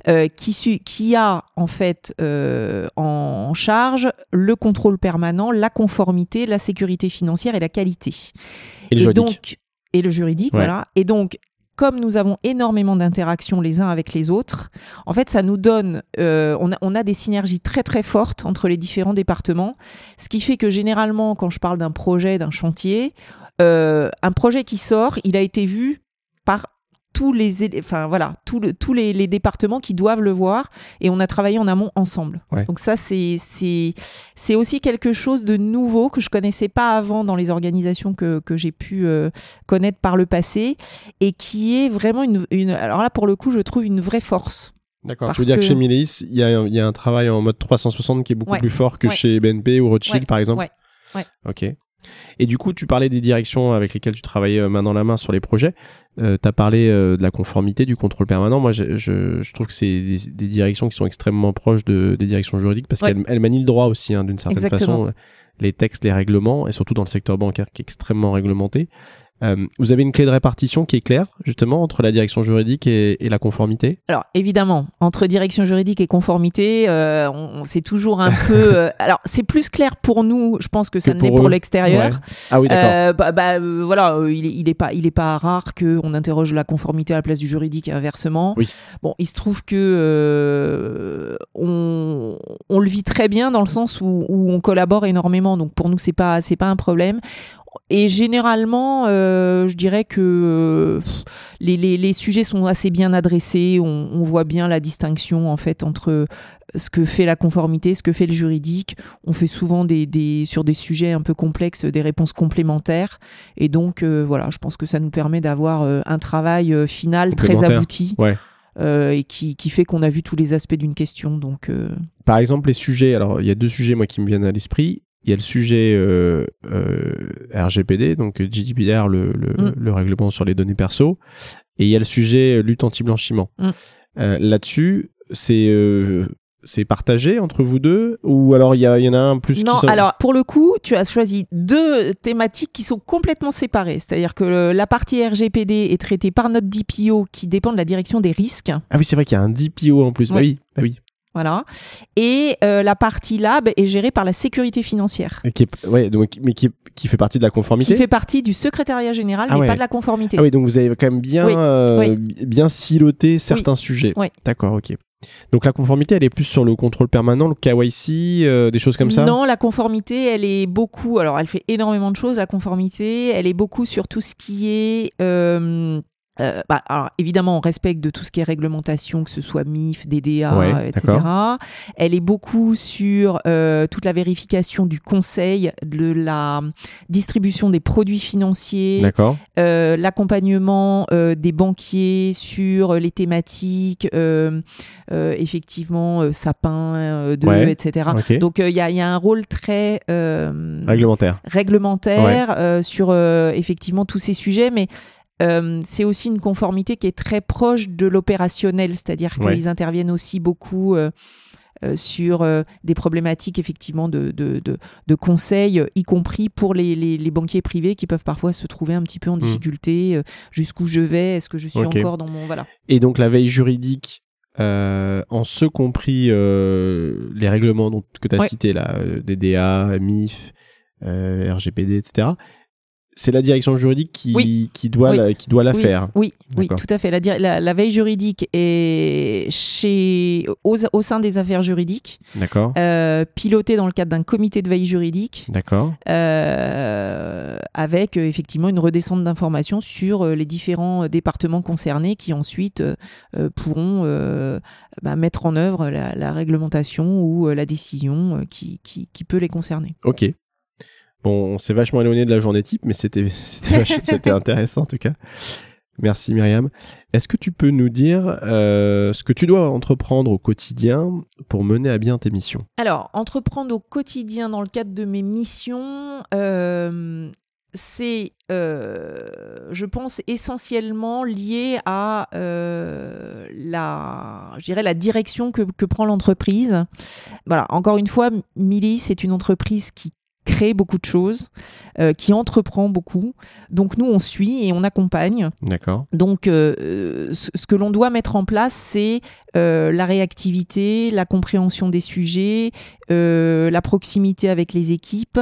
euh, qui, qui a en fait euh, en charge le contrôle permanent, la conformité, la sécurité financière et la qualité. Et, le juridique. donc et le juridique, voilà. Et donc comme nous avons énormément d'interactions les uns avec les autres, en fait, ça nous donne, euh, on, a, des synergies très très fortes entre les différents départements, ce qui fait que généralement, quand je parle d'un projet, d'un chantier, euh, un projet qui sort, il a été vu par tous les, enfin voilà, tous les, les, départements qui doivent le voir et on a travaillé en amont ensemble. Donc ça, c'est, c'est, aussi quelque chose de nouveau que je connaissais pas avant dans les organisations que, que j'ai pu euh, connaître par le passé et qui est vraiment une, une, alors là pour le coup, je trouve une vraie force. D'accord, tu veux dire que, chez Mileis, il y a, y a, un travail en mode 360 qui est beaucoup plus fort que chez BNP ou Rothschild par exemple Ouais. Ok. Et du coup, tu parlais des directions avec lesquelles tu travaillais euh, main dans la main sur les projets. Euh, tu as parlé euh, de la conformité, du contrôle permanent. Moi, je, je, trouve que c'est des, directions qui sont extrêmement proches de, des directions juridiques parce qu'elles manient le droit aussi, hein, d'une certaine façon. Les textes, les règlements, et surtout dans le secteur bancaire qui est extrêmement réglementé. Euh, vous avez une clé de répartition qui est claire, justement, entre la direction juridique et, la conformité Alors, évidemment, entre direction juridique et conformité, euh, c'est toujours un peu... [LAUGHS] Euh, alors, c'est plus clair pour nous, je pense que ça ne l'est pour l'extérieur. Ah oui, d'accord. bah, bah voilà, il n'est pas, il est pas rare qu'on interroge la conformité à la place du juridique et inversement. Oui. Bon, il se trouve que on, on, le vit très bien dans le sens où, où on collabore énormément, donc pour nous, c'est pas, c'est pas un problème. Et généralement, euh, je dirais que euh, les, les, les, sujets sont assez bien adressés. On, on, voit bien la distinction en fait entre ce que fait la conformité, ce que fait le juridique. On fait souvent des, des sur des sujets un peu complexes des réponses complémentaires. Et donc euh, voilà, je pense que ça nous permet d'avoir un travail final très abouti. Ouais. et qui, qui fait qu'on a vu tous les aspects d'une question. Donc, Par exemple, les sujets, alors il y a deux sujets moi qui me viennent à l'esprit il y a le sujet euh, euh, RGPD, donc GDPR, le, le, mm. le, règlement sur les données perso, et il y a le sujet euh, lutte anti-blanchiment. Mm. Là-dessus, c'est c'est partagé entre vous deux ou alors il y, y, en a un plus Non, qui alors pour le coup, tu as choisi deux thématiques qui sont complètement séparées. C'est-à-dire que la partie RGPD est traitée par notre DPO qui dépend de la direction des risques. Ah oui, c'est vrai qu'il y a un DPO en plus. Bah oui, bah oui. Voilà. Et euh, la partie lab est gérée par la sécurité financière. qui ouais, donc, mais qui, qui, fait partie de la conformité Qui fait partie du secrétariat général, ah mais pas de la conformité. Ah oui, donc vous avez quand même bien, euh, bien siloté certains sujets. D'accord, ok. Donc la conformité, elle est plus sur le contrôle permanent, le KYC, euh, des choses comme ça Non, la conformité, elle est beaucoup. Alors, elle fait énormément de choses, la conformité. Elle est beaucoup sur tout ce qui est euh, bah, alors, évidemment, on respecte de tout ce qui est réglementation, que ce soit MIF, DDA, etc. Elle est beaucoup sur euh, toute la vérification du conseil, de la distribution des produits financiers, euh, l'accompagnement des banquiers sur les thématiques, effectivement, sapin, de, etc. Donc, il y, y, a un rôle très réglementaire, réglementaire sur effectivement tous ces sujets, mais euh, c'est aussi une conformité qui est très proche de l'opérationnel, c'est-à-dire qu'ils interviennent aussi beaucoup. Euh, sur des problématiques effectivement de, de, de, conseils, y compris pour les, les, banquiers privés qui peuvent parfois se trouver un petit peu en mmh. difficulté. Jusqu'où je vais Est-ce que je suis encore dans mon voilà. Et donc la veille juridique euh, en ce compris euh, les règlements dont, que tu as cités là, euh, DDA, MIF, RGPD, etc c'est la direction juridique qui, qui doit, La, qui doit la faire. Oui, oui, tout à fait. La, la, veille juridique est chez, au, au, sein des affaires juridiques. D'accord. Euh, pilotée dans le cadre d'un comité de veille juridique. D'accord. Euh, avec euh, effectivement une redescente d'informations sur les différents départements concernés qui ensuite pourront bah, mettre en œuvre la, réglementation ou la décision qui, qui, qui peut les concerner. Ok. Bon, on s'est vachement éloigné de la journée type, mais [LAUGHS] [LAUGHS] c'était intéressant en tout cas. Merci Myriam. Est-ce que tu peux nous dire euh, ce que tu dois entreprendre au quotidien pour mener à bien tes missions? Alors, entreprendre au quotidien dans le cadre de mes missions, euh, c'est, euh, je pense, essentiellement lié à la, direction que, que prend l'entreprise. Voilà, encore une fois, Mili, c'est une entreprise qui crée beaucoup de choses, euh, qui entreprend beaucoup. Donc nous, on suit et on accompagne. D'accord. Donc euh, ce, que l'on doit mettre en place, c'est euh, la réactivité, la compréhension des sujets, la proximité avec les équipes,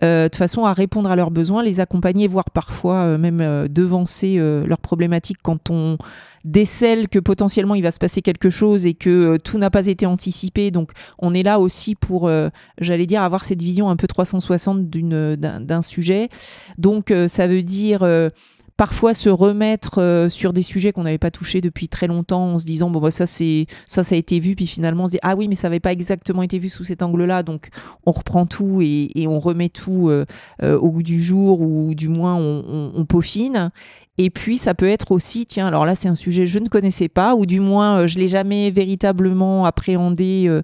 de façon à répondre à leurs besoins, les accompagner, voire parfois même devancer leurs problématiques quand on décèle que potentiellement il va se passer quelque chose et que euh, tout n'a pas été anticipé. Donc on est là aussi pour, euh, j'allais dire, avoir cette vision un peu 360 d'un sujet. Donc euh, ça veut dire parfois se remettre sur des sujets qu'on n'avait pas touchés depuis très longtemps en se disant bon bah ça c'est ça ça a été vu puis finalement on se dit ah oui mais ça n'avait pas exactement été vu sous cet angle-là donc on reprend tout et, on remet tout au goût du jour ou du moins on, peaufine et puis, ça peut être aussi, tiens, alors là, c'est un sujet que je ne connaissais pas, ou du moins, euh, je l'ai jamais véritablement appréhendé. Euh,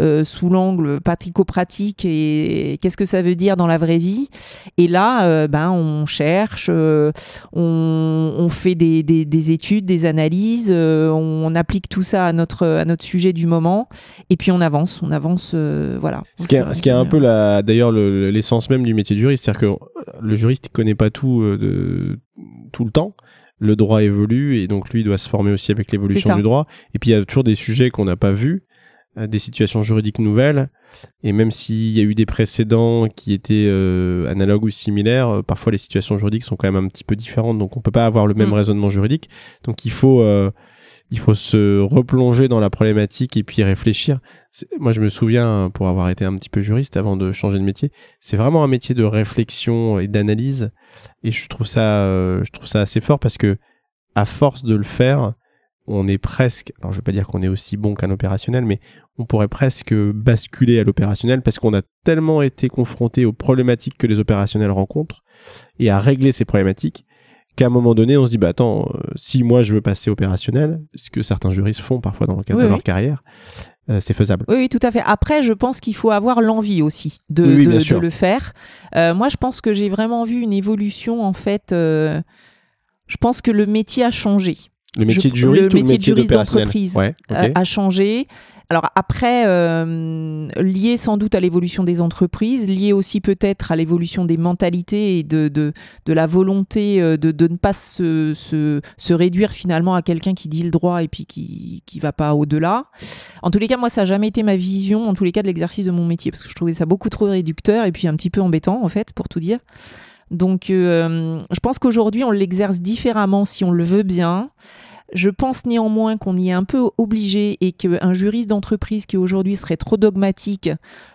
euh, sous l'angle pratico-pratique et qu'est-ce que ça veut dire dans la vraie vie. Et là, ben, on cherche, on, fait des, études, des analyses, on, applique tout ça à notre, à notre sujet du moment et puis on avance, on avance, voilà. Ce qui, est, ce qui est un peu d'ailleurs l'essence même du métier de juriste, c'est-à-dire que le juriste ne connaît pas tout de tout le temps. Le droit évolue et donc lui il doit se former aussi avec l'évolution du droit. Et puis il y a toujours des sujets qu'on n'a pas vus, euh, des situations juridiques nouvelles. Et même s'il y a eu des précédents qui étaient euh, analogues ou similaires, euh, parfois les situations juridiques sont quand même un petit peu différentes. Donc on peut pas avoir le même mm. raisonnement juridique. Donc il faut il faut se replonger dans la problématique et puis réfléchir. Moi, je me souviens, pour avoir été un petit peu juriste avant de changer de métier, c'est vraiment un métier de réflexion et d'analyse. Et je trouve ça, euh, je trouve ça assez fort parce que, à force de le faire, on est presque, alors je veux pas dire qu'on est aussi bon qu'un opérationnel, mais on pourrait presque basculer à l'opérationnel parce qu'on a tellement été confronté aux problématiques que les opérationnels rencontrent et à régler ces problématiques qu'à un moment donné, on se dit, bah attends, euh, si moi je veux passer opérationnel, ce que certains juristes font parfois dans le cadre de leur carrière, euh, c'est faisable. Oui, tout à fait. Après, je pense qu'il faut avoir l'envie aussi de, de, le faire. Euh, moi, je pense que j'ai vraiment vu une évolution, en fait. je pense que le métier a changé. Le métier de juriste le métier de juriste d'entreprise a changé. Alors après, euh, lié sans doute à l'évolution des entreprises, lié aussi peut-être à l'évolution des mentalités et de, de, de la volonté euh, de, de ne pas se, se, se, réduire finalement à quelqu'un qui dit le droit et puis qui ne va pas au-delà. En tous les cas, moi, ça n'a jamais été ma vision, en tous les cas, de l'exercice de mon métier, parce que je trouvais ça beaucoup trop réducteur et puis un petit peu embêtant, en fait, pour tout dire. Donc, euh, je pense qu'aujourd'hui, on l'exerce différemment si on le veut bien. Je pense néanmoins qu'on y est un peu obligé et qu'un juriste d'entreprise qui aujourd'hui serait trop dogmatique,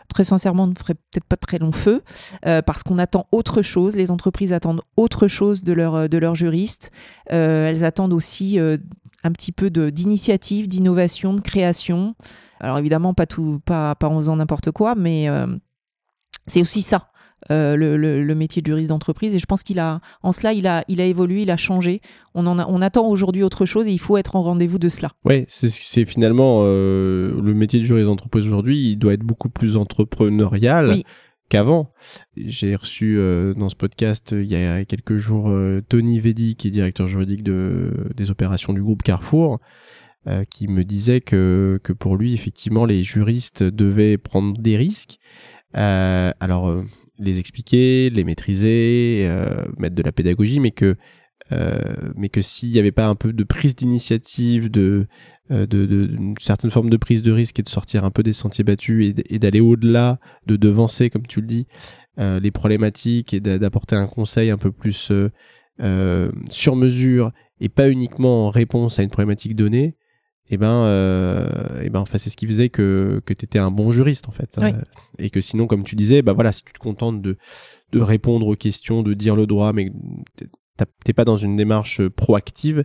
très sincèrement, ne ferait peut-être pas très long feu, euh, parce qu'on attend autre chose. Les entreprises attendent autre chose de leurs de leur juristes. Euh, elles attendent aussi un petit peu d'initiative, d'innovation, de création. Alors évidemment, pas tout, pas, pas en faisant n'importe quoi, mais c'est aussi ça. Euh, le, métier de juriste d'entreprise. Et je pense qu'il a, en cela, il a, il a évolué, il a changé. On, en on attend aujourd'hui autre chose et il faut être en rendez-vous de cela. Oui, c'est finalement euh, le métier de juriste d'entreprise aujourd'hui, il doit être beaucoup plus entrepreneurial. qu'avant. J'ai reçu euh, dans ce podcast il y a quelques jours Tony Vedi, qui est directeur juridique de, des opérations du groupe Carrefour, qui me disait que, que pour lui, effectivement, les juristes devaient prendre des risques. Alors, les expliquer, les maîtriser, mettre de la pédagogie, mais que mais que s'il n'y avait pas un peu de prise d'initiative, de, de, certaine forme de prise de risque et de sortir un peu des sentiers battus et, d'aller au-delà, de devancer, comme tu le dis, les problématiques et d'apporter un conseil un peu plus sur mesure et pas uniquement en réponse à une problématique donnée, et eh ben, euh, eh ben, c'est ce qui faisait que, que tu étais un bon juriste, en fait. Hein. et que sinon, comme tu disais, bah voilà, si tu te contentes de, de répondre aux questions, de dire le droit, mais t'es pas dans une démarche proactive,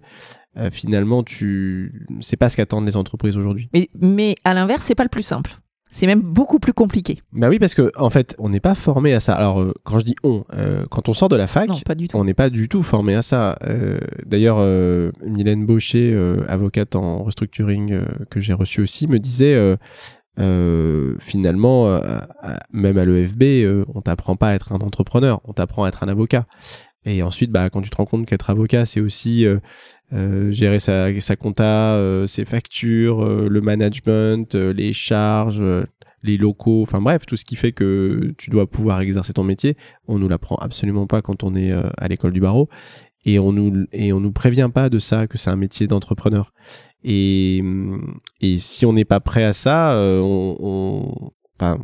euh, finalement, tu c'est pas ce qu'attendent les entreprises aujourd'hui. Mais, mais à l'inverse, c'est pas le plus simple. C'est même beaucoup plus compliqué. Bah oui, parce que en fait, on n'est pas formé à ça. Alors, euh, quand je dis on, euh, quand on sort de la fac, on n'est pas du tout formé à ça. Euh, d'ailleurs, Mylène Baucher, avocate en restructuring que j'ai reçue aussi, me disait finalement, même à l'EFB, on t'apprend pas à être un entrepreneur, on t'apprend à être un avocat. Et ensuite, bah, quand tu te rends compte qu'être avocat, c'est aussi euh, gérer sa, sa compta, euh, ses factures, euh, le management, les charges, les locaux, enfin bref, tout ce qui fait que tu dois pouvoir exercer ton métier. On nous l'apprend absolument pas quand on est à l'école du barreau. Et on nous, et on nous prévient pas de ça, que c'est un métier d'entrepreneur. Et, et si on n'est pas prêt à ça, on, on, enfin,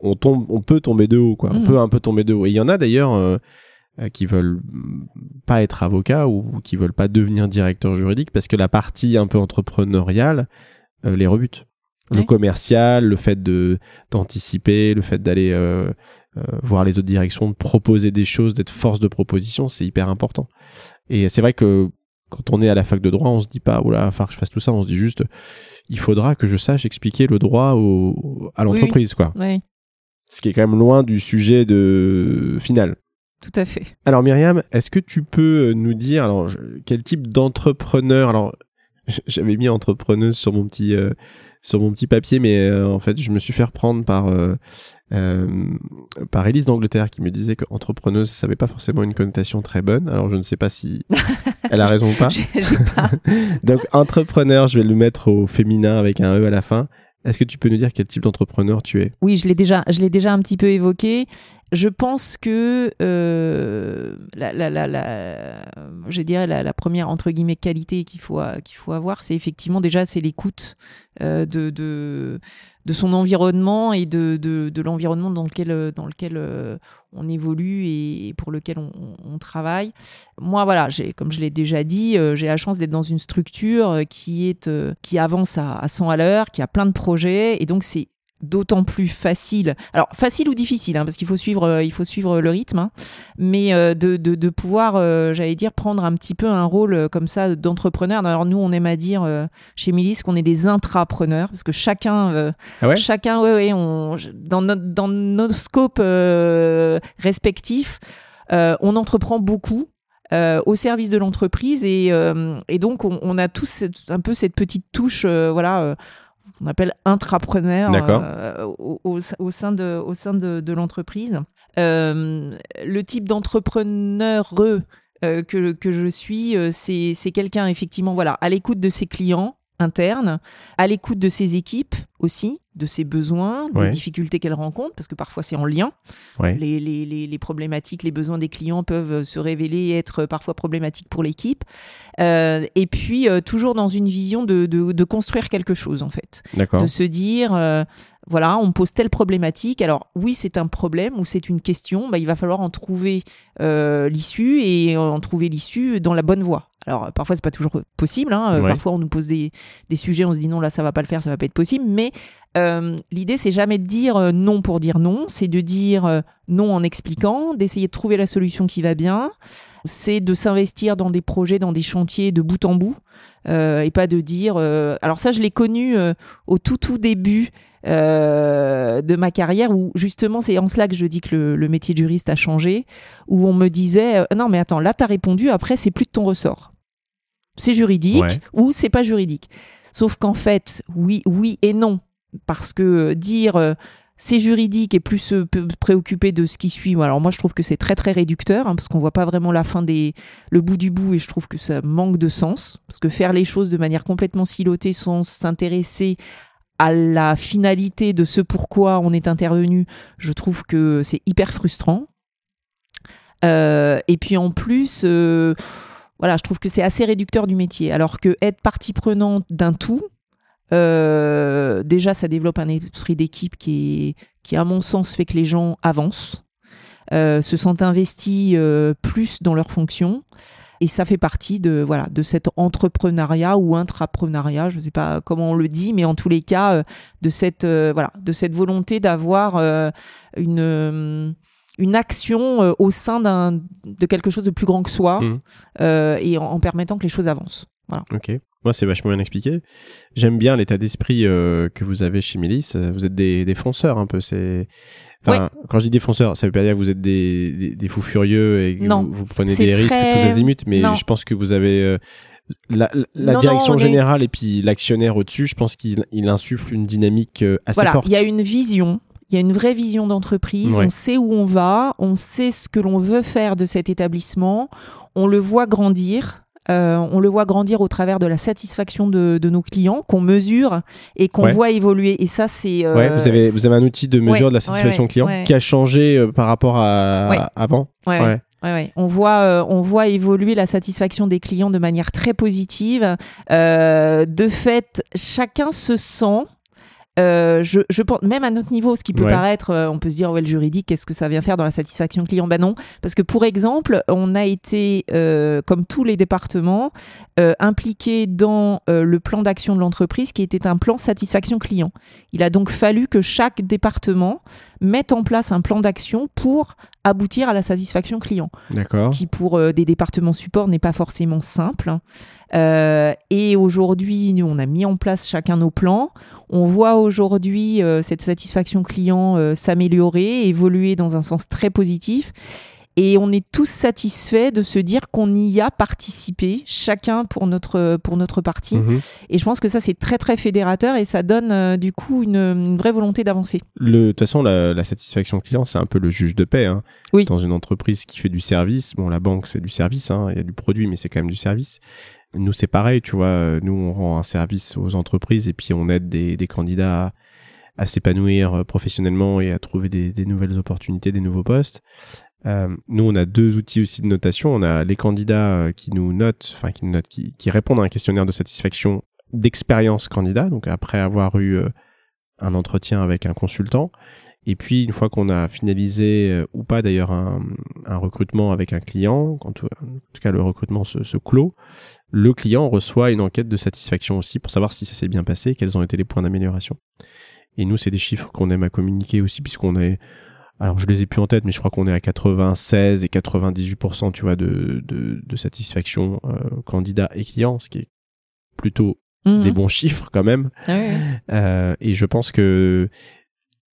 on tombe, on peut tomber de haut, quoi. On mmh. peut un peu tomber de haut. Et il y en a d'ailleurs, euh, qui veulent pas être avocats ou qui veulent pas devenir directeur juridique parce que la partie un peu entrepreneuriale euh, les rebute. Le commercial, le fait de d'anticiper, le fait d'aller euh, voir les autres directions, de proposer des choses, d'être force de proposition, c'est hyper important. Et c'est vrai que quand on est à la fac de droit, on se dit pas, oula, il va falloir que je fasse tout ça, on se dit juste, il faudra que je sache expliquer le droit au, à l'entreprise, quoi. Ce qui est quand même loin du sujet de final. Tout à fait. Alors Myriam, est-ce que tu peux euh, nous dire alors quel type d'entrepreneur alors j'avais mis entrepreneuse sur mon petit euh, sur mon petit papier mais euh, en fait je me suis fait reprendre par par Élise d'Angleterre qui me disait que entrepreneuse ça n'avait pas forcément une connotation très bonne. Alors je ne sais pas si [LAUGHS] elle a raison ou pas. pas. [LAUGHS] Donc entrepreneur, je vais le mettre au féminin avec un e à la fin. Est-ce que tu peux nous dire quel type d'entrepreneur tu es? Oui, je l'ai déjà, je l'ai déjà un petit peu évoqué. Je pense que euh, la, première entre guillemets qualité qu'il faut avoir, c'est effectivement déjà c'est l'écoute euh, de, de son environnement et de, de, de l'environnement dans lequel dans lequel euh, on évolue et, pour lequel on, travaille. Moi, voilà, comme je l'ai déjà dit, euh, j'ai la chance d'être dans une structure qui est qui avance à, à 100 à l'heure, qui a plein de projets et donc c'est d'autant plus facile. Alors facile ou difficile, hein, parce qu'il faut suivre, euh, il faut suivre le rythme, hein, mais euh, de, de, pouvoir, euh, j'allais dire, prendre un petit peu un rôle comme ça d'entrepreneur. Alors nous, on aime à dire chez Milis qu'on est des intrapreneurs, parce que chacun, ah chacun, ouais, ouais, on, dans, notre, dans nos scopes respectifs, on entreprend beaucoup. au service de l'entreprise et, et donc on, on, a tous un peu cette petite touche voilà qu'on appelle intrapreneur euh, au, sein de, au sein de, l'entreprise. Euh, le type d'entrepreneur euh, que, que, je suis, c'est quelqu'un effectivement voilà, à l'écoute de ses clients internes, à l'écoute de ses équipes aussi, de ses besoins, des difficultés qu'elle rencontre, parce que parfois c'est en lien. Les, les, les, problématiques, les besoins des clients peuvent se révéler être parfois problématiques pour l'équipe. Euh, et puis, euh, toujours dans une vision de, de, de, construire quelque chose, en fait. De se dire, euh, voilà, on pose telle problématique. Alors, oui, c'est un problème ou c'est une question. Bah, il va falloir en trouver l'issue et en trouver l'issue dans la bonne voie. Alors parfois c'est pas toujours possible. Hein. Parfois on nous pose des, des, sujets, on se dit non là ça va pas le faire, ça va pas être possible. Mais euh, l'idée, c'est jamais de dire euh, non pour dire non, c'est de dire euh, non en expliquant, d'essayer de trouver la solution qui va bien. C'est de s'investir dans des projets, dans des chantiers de bout en bout, et pas de dire. alors ça, je l'ai connu au tout tout début. de ma carrière où justement c'est en cela que je dis que le, métier de juriste a changé où on me disait non mais attends là t'as répondu après c'est plus de ton ressort c'est juridique ou c'est pas juridique sauf qu'en fait oui oui et non parce que dire euh, c'est juridique et plus se préoccuper de ce qui suit. Alors moi je trouve que c'est très très réducteur hein, parce qu'on voit pas vraiment la fin des le bout du bout et je trouve que ça manque de sens parce que faire les choses de manière complètement silotée sans s'intéresser à la finalité de ce pourquoi on est intervenu, je trouve que c'est hyper frustrant. Euh, et puis en plus, euh, voilà, je trouve que c'est assez réducteur du métier. Alors que être partie prenante d'un tout, euh, déjà, ça développe un esprit d'équipe qui, qui, à mon sens, fait que les gens avancent, se sentent investis plus dans leurs fonctions. Et ça fait partie de, voilà, de cet entrepreneuriat ou intrapreneuriat, je ne sais pas comment on le dit, mais en tous les cas, de, cette, voilà, de cette volonté d'avoir une une action euh, au sein d'un de quelque chose de plus grand que soi mmh. euh, et en, permettant que les choses avancent. Voilà. Ok. Moi, c'est vachement bien expliqué. J'aime bien l'état d'esprit euh, que vous avez chez Mélis. Vous êtes des, défenseurs un peu. C'est Quand je dis défenseurs, ça veut pas dire que vous êtes des, des, fous furieux et que vous, prenez des risques tous azimuts, mais je pense que vous avez la, direction générale et puis l'actionnaire au-dessus. Je pense qu'il insuffle une dynamique assez voilà, forte. Il y a une vision il y a une vraie vision d'entreprise, on sait où on va, on sait ce que l'on veut faire de cet établissement, on le voit grandir. Euh, on le voit grandir au travers de la satisfaction de, nos clients qu'on mesure et qu'on voit évoluer. Et ça, c'est. Euh, vous, avez, vous avez un outil de mesure de la satisfaction client qui a changé euh, par rapport à avant. Ouais. On, voit, on voit évoluer la satisfaction des clients de manière très positive. de fait, chacun se sent euh, je, je, pense, même à notre niveau, ce qui peut paraître, euh, on peut se dire, ouais, le juridique, qu'est-ce que ça vient faire dans la satisfaction client? Ben non, parce que pour exemple, on a été, euh, comme tous les départements, impliqués dans le plan d'action de l'entreprise qui était un plan satisfaction client. Il a donc fallu que chaque département mette en place un plan d'action pour aboutir à la satisfaction client. Ce qui pour des départements support n'est pas forcément simple. et aujourd'hui, nous, on a mis en place chacun nos plans. On voit aujourd'hui euh, cette satisfaction client euh, s'améliorer, évoluer dans un sens très positif. Et on est tous satisfaits de se dire qu'on y a participé, chacun pour notre, pour notre partie. Mhm. Et je pense que ça, c'est très, très fédérateur et ça donne euh, du coup une, vraie volonté d'avancer. De toute façon, la, satisfaction client, c'est un peu le juge de paix. Hein. Oui. Dans une entreprise qui fait du service, bon, la banque, c'est du service, hein. il y a du produit, mais c'est quand même du service. Nous, c'est pareil, tu vois. Nous, on rend un service aux entreprises et puis on aide des, candidats à, s'épanouir euh, professionnellement et à trouver des, nouvelles opportunités, des nouveaux postes. Euh, nous, on a deux outils aussi de notation. On a les candidats euh, qui nous notent, enfin qui notent, qui, répondent à un questionnaire de satisfaction d'expérience candidat, donc après avoir eu un entretien avec un consultant. Et puis, une fois qu'on a finalisé ou pas d'ailleurs un, recrutement avec un client, en tout, cas le recrutement se clôt, le client reçoit une enquête de satisfaction aussi pour savoir si ça s'est bien passé, quels ont été les points d'amélioration. Et nous, c'est des chiffres qu'on aime à communiquer aussi, puisqu'on est, alors je les ai plus en tête, mais je crois qu'on est à 96 et 98%, tu vois, de, de, satisfaction euh, candidat et client, ce qui est plutôt mhm. des bons chiffres quand même. Ah euh, et je pense que,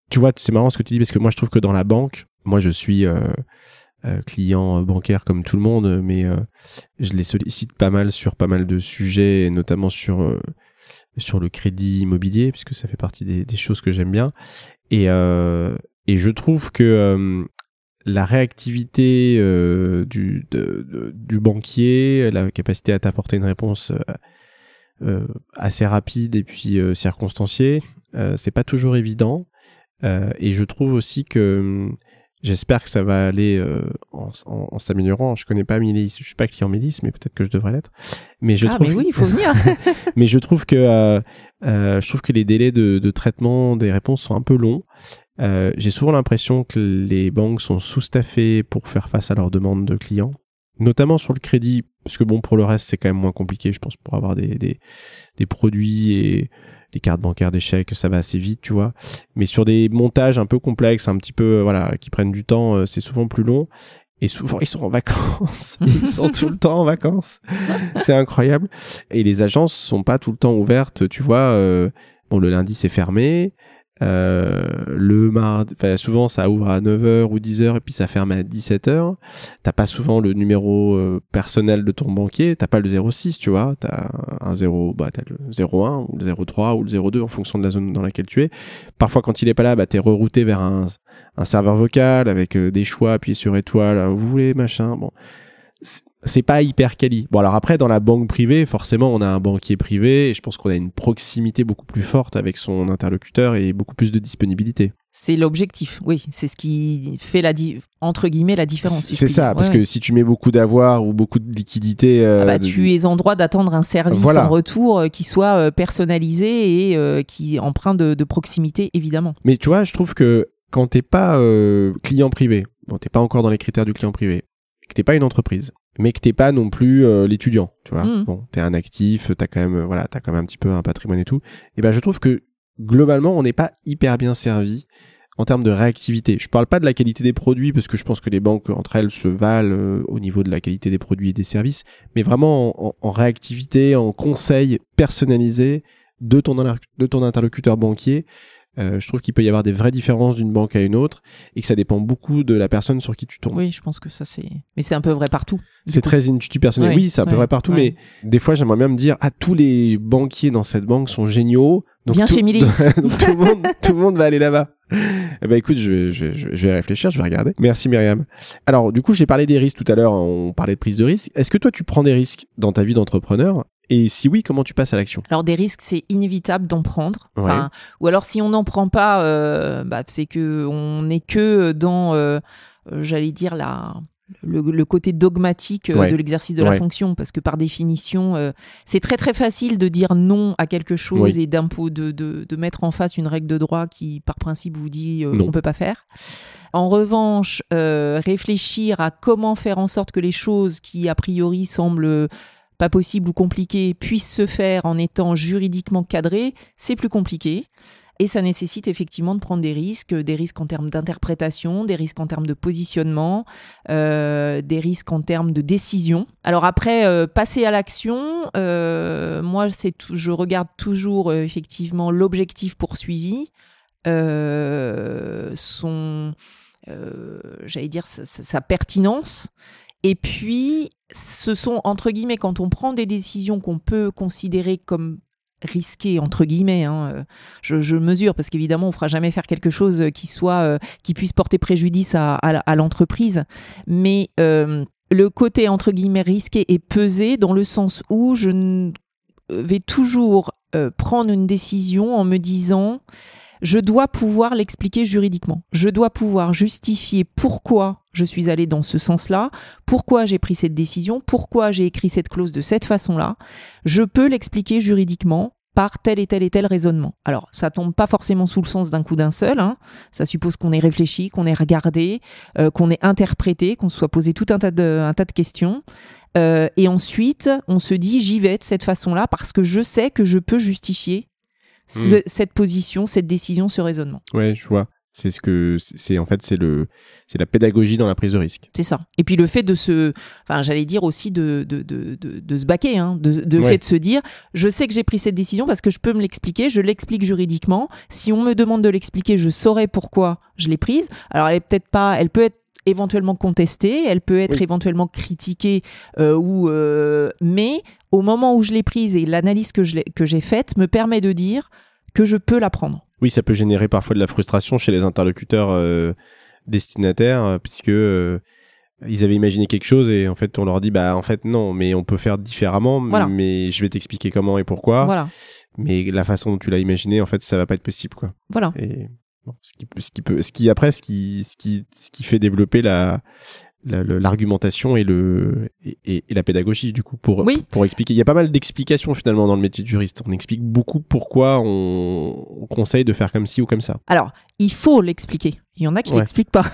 tu vois, c'est marrant ce que tu dis, parce que moi, je trouve que dans la banque, moi, je suis... Euh, euh, client bancaire comme tout le monde, mais euh, je les sollicite pas mal sur pas mal de sujets, notamment sur, euh, sur le crédit immobilier, puisque ça fait partie des, choses que j'aime bien. Et, et je trouve que la réactivité du, du banquier, la capacité à t'apporter une réponse assez rapide et puis circonstanciée, c'est pas toujours évident. et je trouve aussi que J'espère que ça va aller euh, en, s'améliorant. Je connais pas Mélis, je suis pas client Mélis, mais peut-être que je devrais l'être. Mais je ah, trouve. Mais oui, il faut [LAUGHS] venir. [LAUGHS] mais je trouve que euh, euh, je trouve que les délais de, traitement des réponses sont un peu longs. J'ai souvent l'impression que les banques sont sous-staffées pour faire face à leurs demandes de clients, notamment sur le crédit, parce que bon, pour le reste, c'est quand même moins compliqué, je pense, pour avoir des, des, des produits et les cartes bancaires, des chèques, ça va assez vite, tu vois. Mais sur des montages un peu complexes, un petit peu, euh, voilà, qui prennent du temps, euh, c'est souvent plus long. Et souvent, ils sont en vacances. [LAUGHS] Ils sont tout le temps en vacances. C'est incroyable. Et les agences sont pas tout le temps ouvertes, tu vois. Euh, bon, le lundi, c'est fermé. Euh, le mardi, souvent ça ouvre à 9h ou 10h et puis ça ferme à 17h. T'as pas souvent le numéro euh, personnel de ton banquier, t'as pas le 06, tu vois. T'as un 0, bah, t'as le 01 ou le 03 ou le 02 en fonction de la zone dans laquelle tu es. Parfois, quand il est pas là, bah, t'es rerouté vers un, un serveur vocal avec euh, des choix, appuyé sur étoile, vous voulez, machin. Bon c'est pas hyper quali. Bon alors après dans la banque privée, forcément on a un banquier privé et je pense qu'on a une proximité beaucoup plus forte avec son interlocuteur et beaucoup plus de disponibilité. C'est l'objectif, oui, c'est ce qui fait la entre guillemets la différence. c'est ça, parce que si tu mets beaucoup d'avoir ou beaucoup de liquidité, euh, ah bah, tu es en droit d'attendre un service en retour euh, qui soit euh, personnalisé et qui empreint de, de, proximité évidemment. Mais tu vois, je trouve que quand t'es pas client privé, bon t'es pas encore dans les critères du client privé, que t'es pas une entreprise, mais que t'es pas non plus euh, l'étudiant, tu vois. Mmh. Bon, t'es un actif, t'as quand même, euh, voilà, t'as quand même un petit peu un patrimoine et tout. Et ben, je trouve que globalement, on n'est pas hyper bien servi en termes de réactivité. Je parle pas de la qualité des produits parce que je pense que les banques entre elles se valent euh, au niveau de la qualité des produits et des services, mais vraiment en, réactivité, en conseil personnalisé de ton, de ton interlocuteur banquier. Euh, je trouve qu'il peut y avoir des vraies différences d'une banque à une autre et que ça dépend beaucoup de la personne sur qui tu tombes. Oui, je pense que ça c'est. Mais c'est un peu vrai partout. C'est très intuitif personnel. oui, c'est un peu vrai partout, mais des fois j'aimerais même me dire ah tous les banquiers dans cette banque sont géniaux. Donc Viens chez Milis. [LAUGHS] tout, le monde, tout le monde va aller là-bas. Eh ben écoute, je vais, je, je, vais réfléchir, je vais regarder. Merci Myriam. Alors du coup, j'ai parlé des risques tout à l'heure, on parlait de prise de risque. Est-ce que toi tu prends des risques dans ta vie d'entrepreneur et si oui, comment tu passes à l'action? Alors des risques, c'est inévitable d'en prendre. ou alors si on n'en prend pas, euh, bah, c'est que on n'est que dans, euh, euh, j'allais dire la le, côté dogmatique de l'exercice de la fonction, parce que par définition, c'est très très facile de dire non à quelque chose et d'impôt de, de, de, mettre en face une règle de droit qui, par principe, vous dit on ne peut pas faire. En revanche, réfléchir à comment faire en sorte que les choses qui a priori semblent pas possible ou compliqué puisse se faire en étant juridiquement cadré, c'est plus compliqué. Et ça nécessite effectivement de prendre des risques, des risques en termes d'interprétation, des risques en termes de positionnement, euh, des risques en termes de décision. Alors après, euh, passer à l'action, euh, moi, c'est je regarde toujours effectivement l'objectif poursuivi, son, j'allais dire, sa pertinence. Et puis, ce sont, entre guillemets, quand on prend des décisions qu'on peut considérer comme risquées, entre guillemets, hein, euh, je, mesure, parce qu'évidemment, on ne fera jamais faire quelque chose qui soit, euh, qui puisse porter préjudice à, l'entreprise. Mais euh, le côté, entre guillemets, risqué est pesé dans le sens où je vais toujours prendre une décision en me disant, je dois pouvoir l'expliquer juridiquement. Je dois pouvoir justifier pourquoi je suis allé dans ce sens-là, pourquoi j'ai pris cette décision, pourquoi j'ai écrit cette clause de cette façon-là? Je peux l'expliquer juridiquement par tel et tel et tel raisonnement. Alors, ça tombe pas forcément sous le sens d'un coup d'un seul. Hein. Ça suppose qu'on ait réfléchi, qu'on ait regardé, euh, qu'on ait interprété, qu'on se soit posé tout un tas de, un tas de questions. Euh, et ensuite, on se dit, j'y vais de cette façon-là parce que je sais que je peux justifier Hmm. cette position, cette décision, ce raisonnement. Ouais, je vois. C'est ce que c'est en fait c'est le c'est la pédagogie dans la prise de risque. C'est ça. Et puis le fait de se enfin j'allais dire aussi de de, de, de, se baquer hein, de, de fait de se dire je sais que j'ai pris cette décision parce que je peux me l'expliquer, je l'explique juridiquement. Si on me demande de l'expliquer, je saurai pourquoi je l'ai prise. Alors elle est peut-être pas elle peut être éventuellement contestée, elle peut être éventuellement critiquée euh, ou euh, mais au moment où je l'ai prise et l'analyse que j'ai faite me permet de dire que je peux la prendre. Oui, ça peut générer parfois de la frustration chez les interlocuteurs euh, destinataires, euh, puisque euh, ils avaient imaginé quelque chose et en fait on leur dit bah en fait non, mais on peut faire différemment, mais je vais t'expliquer comment et pourquoi. Voilà. Mais la façon dont tu l'as imaginé, en fait, ça va pas être possible quoi. Voilà. Et ce qui, ce qui peut, ce qui après, ce qui, ce qui, ce qui fait développer la l'argumentation et le et, la pédagogie du coup pour pour expliquer. Il y a pas mal d'explications finalement dans le métier de juriste. On explique beaucoup pourquoi on, conseille de faire comme ci ou comme ça. Alors il faut l'expliquer. Il y en a qui l'expliquent pas.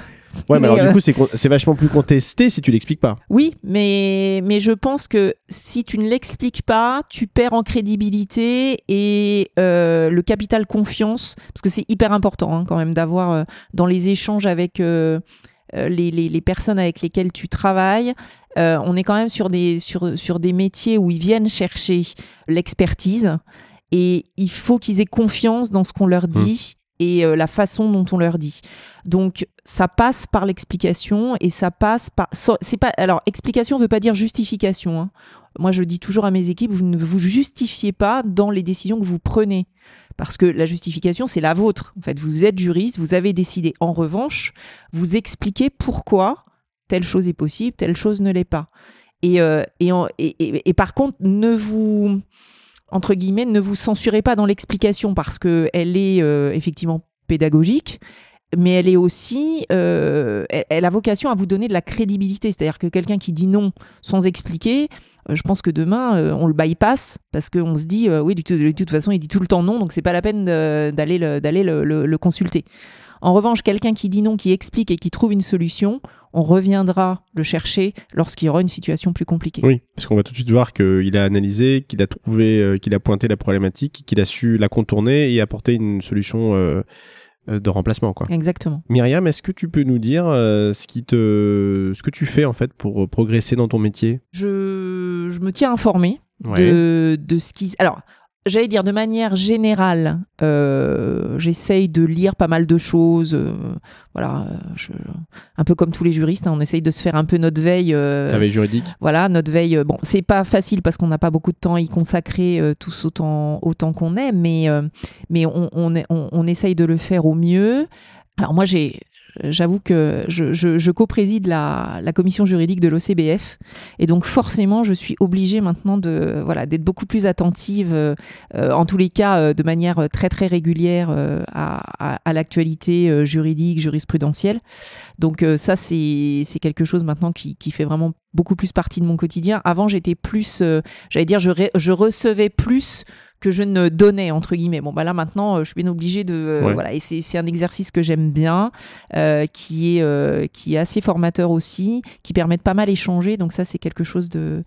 Ouais mais, alors du euh, coup c'est vachement plus contesté si tu l'expliques pas. Oui mais mais je pense que si tu ne l'expliques pas tu perds en crédibilité et euh, le capital confiance parce que c'est hyper important hein, quand même d'avoir euh, dans les échanges avec euh, les, personnes avec lesquelles tu travailles. Euh, on est quand même sur des, sur, sur des métiers où ils viennent chercher l'expertise et il faut qu'ils aient confiance dans ce qu'on leur dit. et euh, la façon dont on leur dit. Donc ça passe par l'explication et ça passe par c'est pas alors explication veut pas dire justification. Hein. Moi je dis toujours à mes équipes vous ne vous justifiez pas dans les décisions que vous prenez parce que la justification c'est la vôtre. En fait, vous êtes juriste, vous avez décidé. En revanche, vous expliquez pourquoi telle chose est possible, telle chose ne l'est pas. Et, euh, et, et, et, par contre, ne vous entre guillemets, ne vous censurez pas dans l'explication parce qu'elle est euh, effectivement pédagogique, mais elle est aussi, euh, elle, a vocation à vous donner de la crédibilité. C'est-à-dire que quelqu'un qui dit non sans expliquer, je pense que demain on le bypass parce qu'on se dit oui de, toute façon il dit tout le temps non, donc c'est pas la peine d'aller d'aller le, consulter. En revanche, quelqu'un qui dit non, qui explique et qui trouve une solution, on reviendra le chercher lorsqu'il y aura une situation plus compliquée. Oui, parce qu'on va tout de suite voir qu'il a analysé, qu'il a trouvé, euh, qu'il a pointé la problématique, qu'il a su la contourner et apporter une solution euh, euh, de remplacement. Quoi. Exactement. Myriam, est-ce que tu peux nous dire ce, qui te, ce que tu fais en fait pour progresser dans ton métier? Je, je me tiens informé de, de ce qui... Alors, j'allais dire de manière générale, euh, j'essaye de lire pas mal de choses. Euh, voilà, un peu comme tous les juristes, hein, on essaye de se faire un peu notre veille. Euh, veille juridique. Voilà, notre veille. bon, c'est pas facile parce qu'on n'a pas beaucoup de temps à y consacrer tous autant autant qu'on est, mais mais on, on, on, on, essaye de le faire au mieux. Alors moi j'ai j'avoue que je, co-préside la, commission juridique de l'OCBF et donc forcément je suis obligée maintenant de voilà d'être beaucoup plus attentive, euh, en tous les cas euh, de manière très très régulière euh, à, l'actualité juridique, jurisprudentielle. Donc ça c'est quelque chose maintenant qui, fait vraiment beaucoup plus partie de mon quotidien. Avant j'étais plus, j'allais dire je recevais plus que je ne donnais entre guillemets. Bon bah là maintenant, euh, je suis bien obligée de euh, voilà et c'est un exercice que j'aime bien, euh, qui est qui est assez formateur aussi, qui permet de pas mal échanger. Donc ça c'est quelque chose de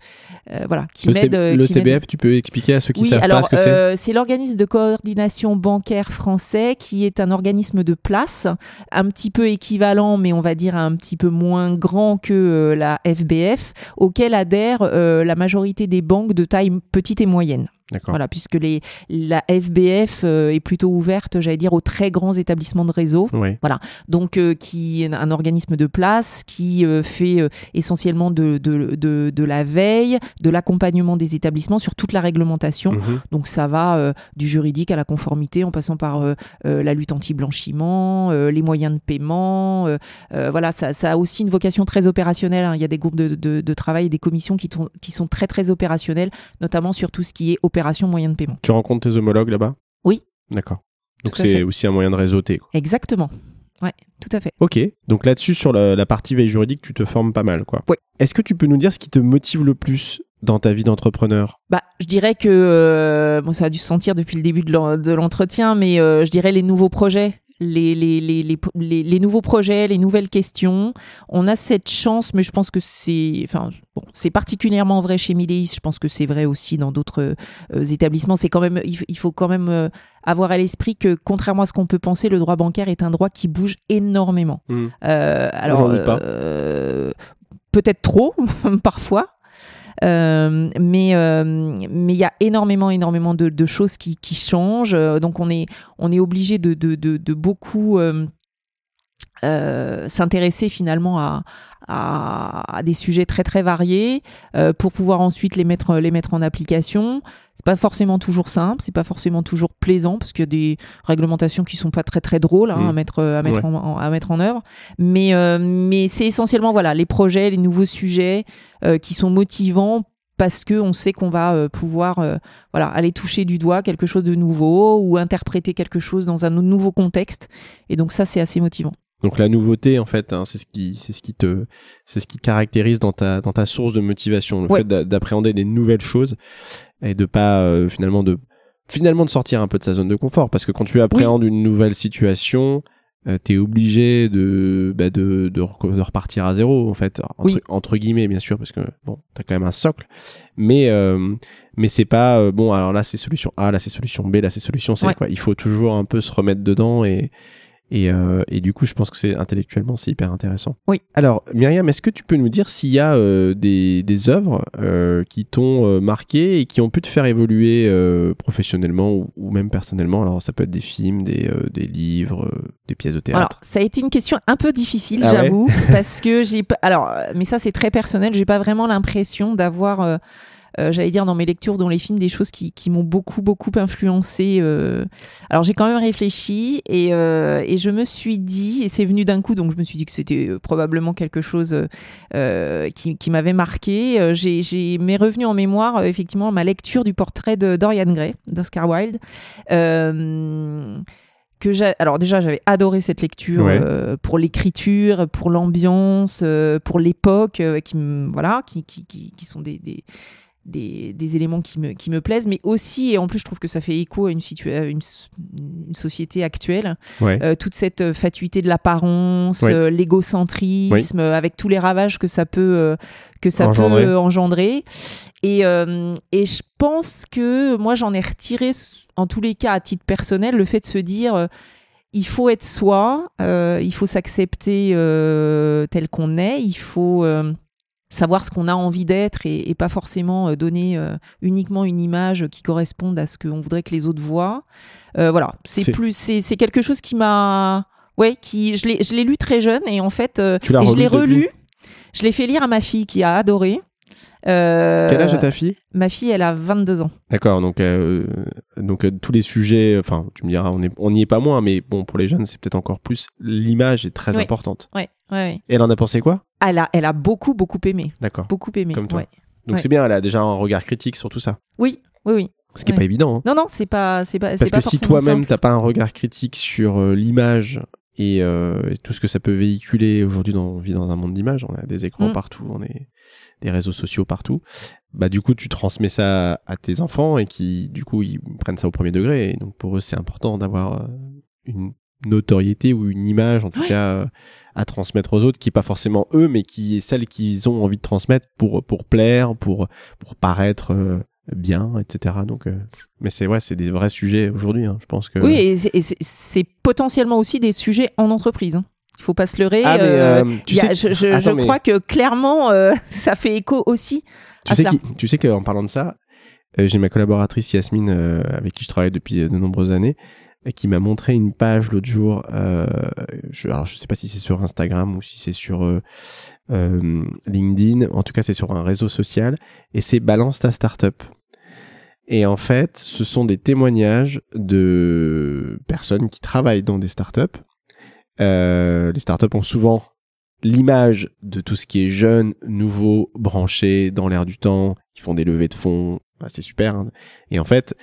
voilà qui m'aide. Le CBF, tu peux expliquer à ceux qui savent pas ce que c'est? c'est l'organisme de coordination bancaire français qui est un organisme de place, un petit peu équivalent, mais on va dire un petit peu moins grand que la FBF, auquel adhèrent la majorité des banques de taille petite et moyenne. Voilà, puisque les, la FBF euh, est plutôt ouverte, j'allais dire, aux très grands établissements de réseau. Voilà, donc euh, qui est un organisme de place qui euh, fait essentiellement de, de, de, de, la veille, de l'accompagnement des établissements sur toute la réglementation. Mhm. Donc ça va du juridique à la conformité, en passant par la lutte anti-blanchiment, les moyens de paiement. voilà, ça, ça, a aussi une vocation très opérationnelle. Hein. Il y a des groupes de, de, travail et des commissions qui, qui sont très très opérationnelles, notamment sur tout ce qui est opérationnel moyen de paiement. Tu rencontres tes homologues là-bas? Oui. D'accord. Donc c'est aussi un moyen de réseauter. Exactement. Ouais, tout à fait. Ok, donc là-dessus, sur la, partie veille juridique, tu te formes pas mal, quoi. Oui. Est-ce que tu peux nous dire ce qui te motive le plus dans ta vie d'entrepreneur? Bah, je dirais que euh, bon, ça a dû se sentir depuis le début de l'entretien, mais euh, je dirais les nouveaux projets, les, les, les, les, nouveaux projets, les nouvelles questions. On a cette chance, mais je pense que c'est enfin, bon, particulièrement vrai chez Miléis, je pense que c'est vrai aussi dans d'autres euh, établissements. C'est quand même, il, faut quand même euh, avoir à l'esprit que, contrairement à ce qu'on peut penser, le droit bancaire est un droit qui bouge énormément. Mmh. Euh, alors, peut-être trop, [LAUGHS] parfois. Euh, mais euh, mais il y a énormément énormément de, choses qui, qui, changent. Euh, donc on est on est obligé de, de, beaucoup s'intéresser finalement à, à, des sujets très très variés pour pouvoir ensuite les mettre les mettre en application. C'est pas forcément toujours simple, c'est pas forcément toujours plaisant parce qu'il y a des réglementations qui sont pas très très drôles hein, à mmh. mettre à mettre en, à mettre en œuvre. Mais mais c'est essentiellement voilà les projets, les nouveaux sujets qui sont motivants parce que on sait qu'on va euh, pouvoir euh, voilà aller toucher du doigt quelque chose de nouveau ou interpréter quelque chose dans un nouveau contexte et donc ça c'est assez motivant. Donc la nouveauté en fait hein, c'est ce qui c'est ce qui te c'est ce qui caractérise dans ta dans ta source de motivation le fait d'appréhender des nouvelles choses et de pas euh, finalement de finalement de sortir un peu de sa zone de confort. Parce que quand tu appréhendes une nouvelle situation euh, t'es obligé de, bah de, de, repartir à zéro en fait entre, entre, guillemets bien sûr parce que bon t'as quand même un socle. Mais euh, mais c'est pas euh, bon alors là c'est solution A là c'est solution B là c'est solution C quoi. Il faut toujours un peu se remettre dedans et Et, euh, et du coup, je pense que c'est intellectuellement, c'est hyper intéressant. Oui. Alors, Myriam, est-ce que tu peux nous dire s'il y a euh, des, des œuvres euh, qui t'ont marqué et qui ont pu te faire évoluer professionnellement ou, ou même personnellement? Alors, ça peut être des films, des, des livres, des pièces de Alors, théâtre. ça a été une question un peu difficile, Ah ouais? j'avoue, [LAUGHS] parce que j'ai. Alors, mais ça, c'est très personnel. J'ai pas vraiment l'impression d'avoir, euh, j'allais dire, dans mes lectures, dans les films, des choses qui, qui m'ont beaucoup, beaucoup influencé. euh. Alors, j'ai quand même réfléchi et, euh, et je me suis dit, et c'est venu d'un coup, donc je me suis dit que c'était probablement quelque chose qui, qui m'avait marqué. J'ai, j'ai m'est revenu en mémoire, effectivement, ma lecture du portrait de Dorian Gray, d'Oscar Wilde. Que j'ai alors déjà j'avais adoré cette lecture Ouais. euh, pour l'écriture pour l'ambiance euh, pour l'époque euh, qui voilà qui, qui, qui, qui sont des, des, des, des éléments qui me, qui me plaisent mais aussi et en plus je trouve que ça fait écho à une, une, société actuelle Ouais. euh, toute cette euh, fatuité de l'apparence, Ouais. euh, l'égocentrisme, avec tous les ravages que ça peut, euh, que ça Engendrer. peut engendrer. Et, et je pense que moi, j'en ai retiré, en tous les cas, à titre personnel, le fait de se dire. il faut être soi, il faut s'accepter tel qu'on est, il faut savoir ce qu'on a envie d'être et, et pas forcément euh, donner euh, uniquement une image qui corresponde à ce qu'on voudrait que les autres voient. Euh, voilà, c'est plus, c'est quelque chose qui m'a, ouais, qui, je l'ai, lu très jeune et en fait, euh, Tu et je l'ai relu. Je l'ai fait lire à ma fille qui a adoré. Euh, Quel âge a ta fille? Ma fille, elle a 22 ans. D'accord, donc, euh, donc euh, tous les sujets, enfin, tu me diras, on n'y est pas moins, mais bon, pour les jeunes, c'est peut-être encore plus. L'image est très importante. Ouais, ouais, ouais. Et elle en a pensé quoi? Elle a, elle a beaucoup, beaucoup aimé, D'accord. beaucoup aimé. Comme toi. ouais. Donc Ouais. c'est bien, elle a déjà un regard critique sur tout ça. Oui, oui, oui. Ce qui n'est Ouais. pas évident. hein. Non, non, c'est pas, c'est pas, Parce pas que si toi-même, t'as pas un regard critique sur euh, l'image et, euh, et tout ce que ça peut véhiculer aujourd'hui, on vit dans un monde d'image, on a des écrans Mm. partout, on est des réseaux sociaux partout. Bah du coup, tu transmets ça à tes enfants et qui, du coup, ils prennent ça au premier degré. Et donc pour eux, c'est important d'avoir euh, une notoriété ou une image, en tout Ouais. cas, euh, à transmettre aux autres, qui est pas forcément eux, mais qui est celle qu'ils ont envie de transmettre pour pour plaire, pour pour paraître euh, bien, etc. Donc, euh, mais c'est ouais, c'est des vrais sujets aujourd'hui. hein. Je pense que. Oui, et c'est- potentiellement aussi des sujets en entreprise. hein. Il faut pas se leurrer. Ah, mais, euh, tu il y a- sais- je je- Attends, je mais crois que clairement, [LAUGHS] ça fait écho aussi. tu à sais, cela. tu sais qu'en parlant de ça, j'ai ma collaboratrice Yasmine, avec qui je travaille depuis de nombreuses années, qui m'a montré une page l'autre jour. euh, je, alors, je sais pas si c'est sur Instagram ou si c'est sur euh, euh, LinkedIn. En tout cas, c'est sur un réseau social. Et c'est Balance ta startup. Et en fait, ce sont des témoignages de personnes qui travaillent dans des startups. Euh, les startups ont souvent l'image de tout ce qui est jeune, nouveau, branché, dans l'air du temps, qui font des levées de fonds. C'est super. hein. Et en fait,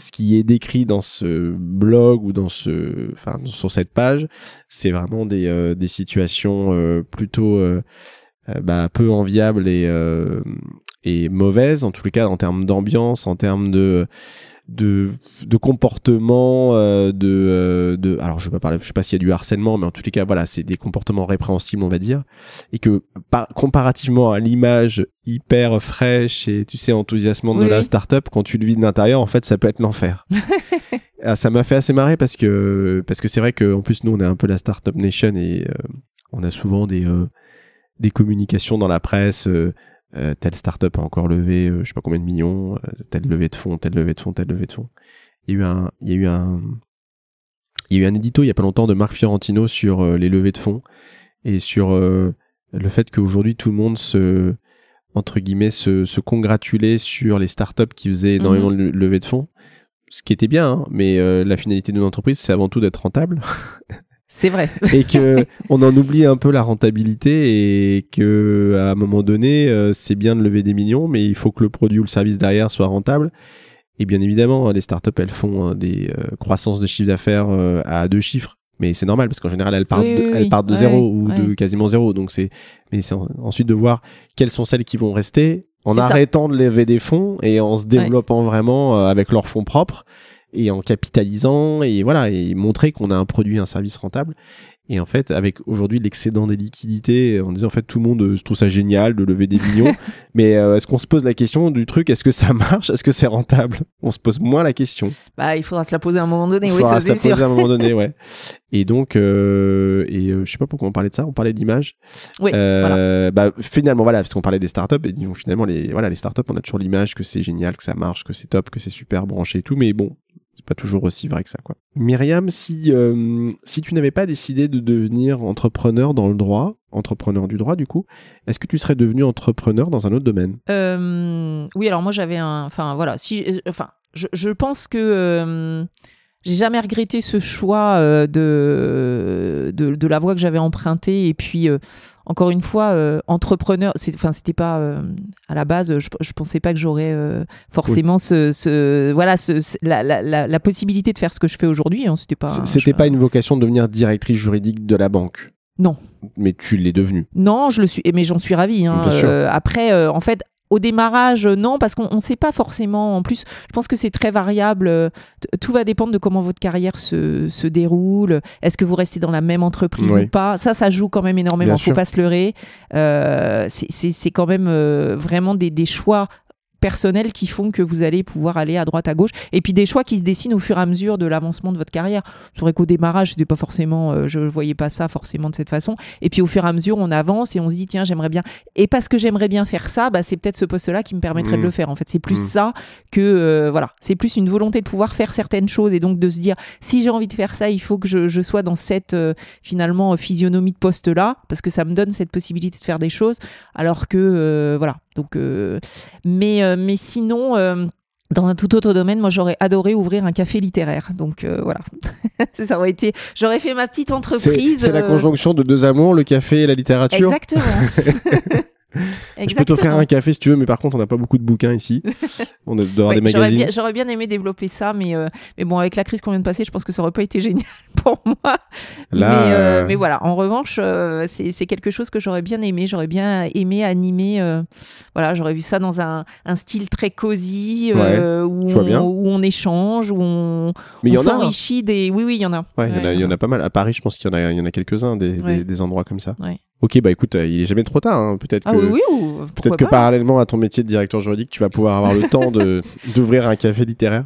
ce qui est décrit dans ce blog ou dans ce, enfin, sur cette page, c'est vraiment des, euh, des situations euh, plutôt euh, euh, bah, peu enviables et, euh, et mauvaises, en tous les cas en termes d'ambiance, en termes de de, de comportement euh, de, euh, de alors je vais pas parler je sais pas s'il y a du harcèlement mais en tous les cas voilà c'est des comportements répréhensibles on va dire. Et que par, comparativement à l'image hyper fraîche et tu sais enthousiasmante de la startup quand tu le vis de l'intérieur en fait ça peut être l'enfer. [LAUGHS] Ah, ça m'a fait assez marrer parce que parce que c'est vrai qu'en plus nous on est un peu la startup nation et euh, on a souvent des des communications dans la presse euh, euh, telle startup a encore levé euh, je sais pas combien de millions euh, telle levée de fonds telle levée de fonds telle levée de fonds. Il y a eu un il y a eu un il y a eu un édito il y a pas longtemps de Marc Fiorentino sur euh, les levées de fonds et sur le fait qu'aujourd'hui tout le monde se entre guillemets se, se congratulait sur les startups qui faisaient énormément de le- levées de fonds. Ce qui était bien hein, mais euh, la finalité d'une entreprise c'est avant tout d'être rentable [LAUGHS] C'est vrai. [LAUGHS] et que on en oublie un peu la rentabilité et que à un moment donné euh, c'est bien de lever des millions mais il faut que le produit ou le service derrière soit rentable. Et bien évidemment hein, les startups elles font hein, des euh, croissances de chiffre d'affaires euh, à deux chiffres. Mais c'est normal parce qu'en général elles partent Oui, de, oui, elles oui. partent de Ouais, zéro ou de quasiment zéro. Donc c'est mais c'est en- ensuite de voir quelles sont celles qui vont rester en ça. arrêtant de lever des fonds et en se développant vraiment avec leurs fonds propres et en capitalisant et voilà et montrer qu'on a un produit un service rentable Et en fait, avec aujourd'hui l'excédent des liquidités, on disait en fait tout le monde euh, trouve ça génial de lever des millions. [LAUGHS] mais euh, est-ce qu'on se pose la question du truc Est-ce que ça marche Est-ce que c'est rentable? On se pose moins la question. Bah, il faudra se la poser à un moment donné. Il oui, faudra ça se la sûr. poser à un moment donné, [LAUGHS] ouais. Et donc, euh, et euh, je sais pas pourquoi on parlait de ça. On parlait d'image. Oui, voilà. Bah, finalement, voilà, parce qu'on parlait des startups, et disons, finalement, les, voilà, les startups, on a toujours l'image que c'est génial, que ça marche, que c'est top, que c'est super branché et tout, mais bon, c'est pas toujours aussi vrai que ça, quoi. Myriam, si, euh, si tu n'avais pas décidé de devenir entrepreneur dans le droit, entrepreneur du droit, du coup, est-ce que tu serais devenu entrepreneur dans un autre domaine? Euh, oui, alors moi j'avais un. Enfin voilà, si, euh, enfin, je, je pense que j'ai jamais regretté ce choix de, de, de la voie que j'avais empruntée. Et puis, encore une fois, euh, entrepreneur, enfin, c'était pas euh, à la base, je, je pensais pas que j'aurais euh, forcément ce, ce- voilà, ce, ce- la, la, la, la possibilité de faire ce que je fais aujourd'hui. Hein, c'était pas. C- C'était pas une vocation de devenir directrice juridique de la banque? Non. Mais tu l'es devenue? Non, je le suis, mais j'en suis ravie. hein. Bien sûr. Après, en fait, au démarrage, euh, non, parce qu'on ne sait pas forcément. En plus, je pense que c'est très variable. euh, Tout va dépendre de comment votre carrière se, se déroule. Est-ce que vous restez dans la même entreprise Oui. ou pas? Ça, ça joue quand même énormément. Bien Faut sûr. pas se leurrer. Euh, c'est- c'est c'est quand même euh, vraiment des, des choix personnels qui font que vous allez pouvoir aller à droite à gauche et puis des choix qui se dessinent au fur et à mesure de l'avancement de votre carrière. C'est vrai qu'au démarrage c'était pas forcément euh, je voyais pas ça forcément de cette façon et puis au fur et à mesure on avance et on se dit tiens j'aimerais bien et parce que j'aimerais bien faire ça bah, c'est peut-être ce poste là qui me permettrait de le faire en fait. C'est plus Mm. ça que euh, voilà. C'est plus une volonté de pouvoir faire certaines choses et donc de se dire si j'ai envie de faire ça il faut que je, je sois dans cette euh, finalement physionomie de poste là parce que ça me donne cette possibilité de faire des choses alors que voilà donc euh, mais euh, mais sinon euh, dans un tout autre domaine, moi j'aurais adoré ouvrir un café littéraire. Donc euh, voilà, [LAUGHS] ça aurait été. J'aurais fait ma petite entreprise. c'est la conjonction de deux amours, le café et la littérature. Exactement. [LAUGHS] Je peux t'offrir un café si tu veux, mais par contre, on n'a pas beaucoup de bouquins ici. [LAUGHS] On doit avoir Ouais, des magazines. j'aurais bien aimé développer ça, mais, euh, mais bon, avec la crise qu'on vient de passer, je pense que ça aurait pas été [LAUGHS] génial pour moi. Là, mais, euh, euh, mais voilà, en revanche, euh, c'est, quelque chose que j'aurais bien aimé. J'aurais bien aimé animer. voilà, j'aurais vu ça dans un, un style très cosy, où, on, où on échange, où on, y hein. s'enrichit des. Oui, oui, il y en a. Ouais, il y en a- il y, en a pas mal. À Paris, je pense qu'il y en a, y en a quelques-uns, des, des- Ouais. des endroits comme ça. Ouais. Ok, bah écoute, euh, il est jamais trop tard. hein. Peut-être Ah que, oui, oui, ou peut-être pourquoi que parallèlement à ton métier de directeur juridique, tu vas pouvoir avoir le temps de [LAUGHS] d'ouvrir un café littéraire.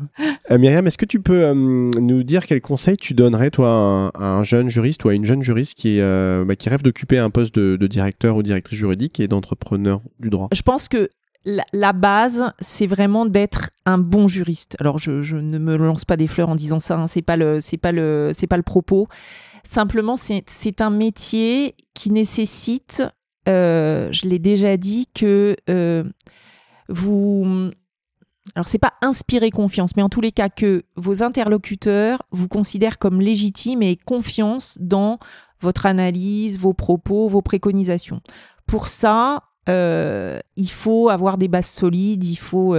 Euh, Myriam, est-ce que tu peux euh, nous dire quels conseils tu donnerais, toi, à un, à un jeune juriste ou à une jeune juriste qui, euh, bah, qui rêve d'occuper un poste de, de directeur ou directrice juridique et d'entrepreneur du droit? Je pense que la, la base, c'est vraiment d'être un bon juriste. Alors, je, je ne me lance pas des fleurs en disant ça. hein, c'est pas le, c'est pas le, c'est pas le propos. Simplement, c'est, un métier qui nécessite, euh, je l'ai déjà dit, que euh, vous alors c'est pas inspirer confiance, mais en tous les cas que vos interlocuteurs vous considèrent comme légitime et confiance dans votre analyse, vos propos, vos préconisations. Pour ça, euh, il faut avoir des bases solides, il faut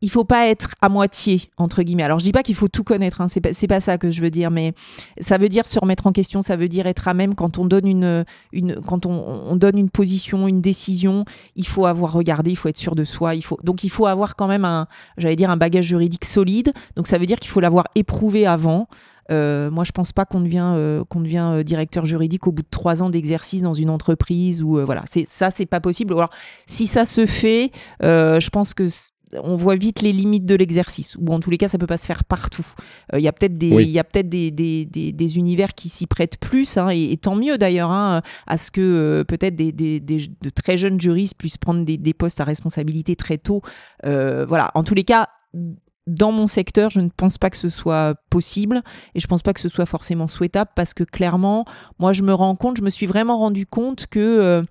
il faut pas être à moitié entre guillemets. Alors je dis pas qu'il faut tout connaître, hein, c'est pas pas ça que je veux dire, mais ça veut dire se remettre en question, ça veut dire être à même quand on donne une une quand on, on donne une position, une décision, il faut avoir regardé, il faut être sûr de soi, il faut donc il faut avoir quand même un j'allais dire un bagage juridique solide. Donc ça veut dire qu'il faut l'avoir éprouvé avant. Euh, moi, je pense pas qu'on devient euh, devient euh, directeur juridique au bout de trois ans d'exercice dans une entreprise ou voilà. C'est ça, c'est pas possible. Alors, si ça se fait, je pense que on voit vite les limites de l'exercice. Ou en tous les cas, ça peut pas se faire partout. Euh, Il y a peut-être des, il Oui. y a peut-être des, des, des, des univers qui s'y prêtent plus, hein, et, et tant mieux d'ailleurs, hein, à ce que euh, peut-être des, de très jeunes juristes puissent prendre des, des postes à responsabilité très tôt. Euh, voilà. En tous les cas. Dans mon secteur, je ne pense pas que ce soit possible et je pense pas que ce soit forcément souhaitable parce que clairement, moi, je me rends compte, je me suis vraiment rendu compte que euh,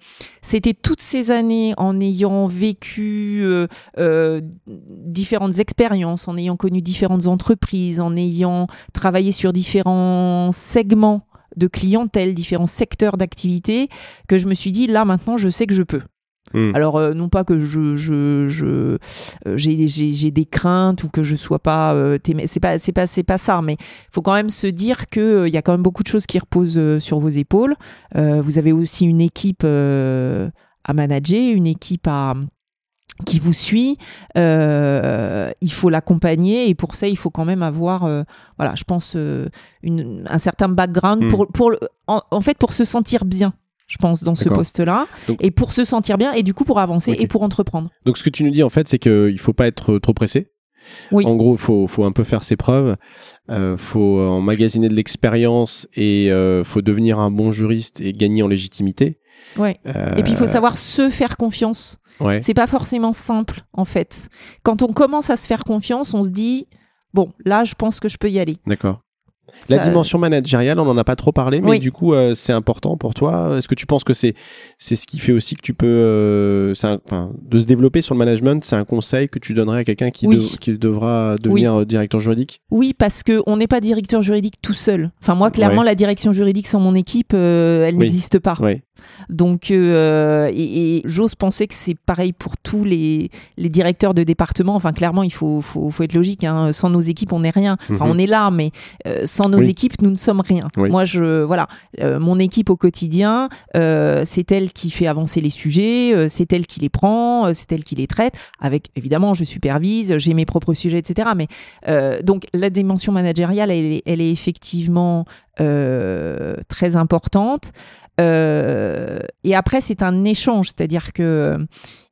c'était toutes ces années en ayant vécu euh, euh, différentes expériences, en ayant connu différentes entreprises, en ayant travaillé sur différents segments de clientèle, différents secteurs d'activité, que je me suis dit, là maintenant, je sais que je peux. Hmm. Alors, euh, non pas que je, je, je, euh, j'ai, j'ai, j'ai des craintes ou que je sois pas, euh, témé- c'est pas, c'est pas, c'est pas ça, mais il faut quand même se dire que il y a quand même beaucoup de choses qui reposent sur vos épaules. Vous avez aussi une équipe à manager, une équipe à qui vous suit, euh, il faut l'accompagner et pour ça il faut quand même avoir, euh, voilà, je pense euh, une, un certain background Hmm. pour, pour en fait pour se sentir bien, je pense dans ce poste-là et pour se sentir bien et du coup pour avancer et pour entreprendre. Donc ce que tu nous dis en fait, c'est qu'il faut pas être trop pressé. Oui. En gros, il faut, faut un peu faire ses preuves, euh, faut emmagasiner de l'expérience et euh, faut devenir un bon juriste et gagner en légitimité. Ouais. Euh, Et puis il faut savoir se faire confiance. ouais. C'est pas forcément simple en fait. Quand on commence à se faire confiance, on se dit bon là je pense que je peux y aller. D'accord. La Ça- dimension managériale, on n'en a pas trop parlé, mais Oui. du coup, euh, c'est important pour toi. Est-ce que tu penses que c'est c'est ce qui fait aussi que tu peux, euh, un- de se développer sur le management, c'est un conseil que tu donnerais à quelqu'un qui, Oui. qui devra devenir euh, directeur juridique? Oui, parce que on n'est pas directeur juridique tout seul. Enfin, moi, clairement, Ouais. la direction juridique sans mon équipe, euh, elle n'existe pas. Ouais. Donc, euh, et, et j'ose penser que c'est pareil pour tous les, les directeurs de département. Enfin, clairement, il faut, faut, faut être logique. hein. Sans nos équipes, on n'est rien. Enfin, Mhm. on est là, mais euh, sans nos Oui. équipes, nous ne sommes rien. Oui. Moi, je, voilà, Euh, mon équipe au quotidien, c'est elle qui fait avancer les sujets, c'est elle qui les prend, c'est elle qui les traite. Avec, évidemment, je supervise, j'ai mes propres sujets, etc. Mais donc, la dimension managériale, elle, est- elle est effectivement très importante. Euh, et après, c'est un échange, c'est-à-dire que euh,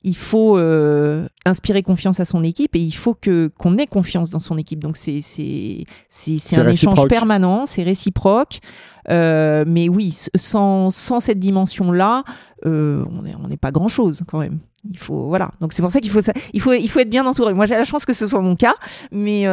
il faut euh, inspirer confiance à son équipe et il faut que qu'on ait confiance dans son équipe. Donc c'est c'est c'est un échange permanent, c'est réciproque. Mais oui, sans sans cette dimension-là, on n'est on n'est pas grand-chose quand même. Il faut voilà. Donc c'est pour ça qu'il faut ça, il faut il faut être bien entouré. Moi j'ai la chance que ce soit mon cas, mais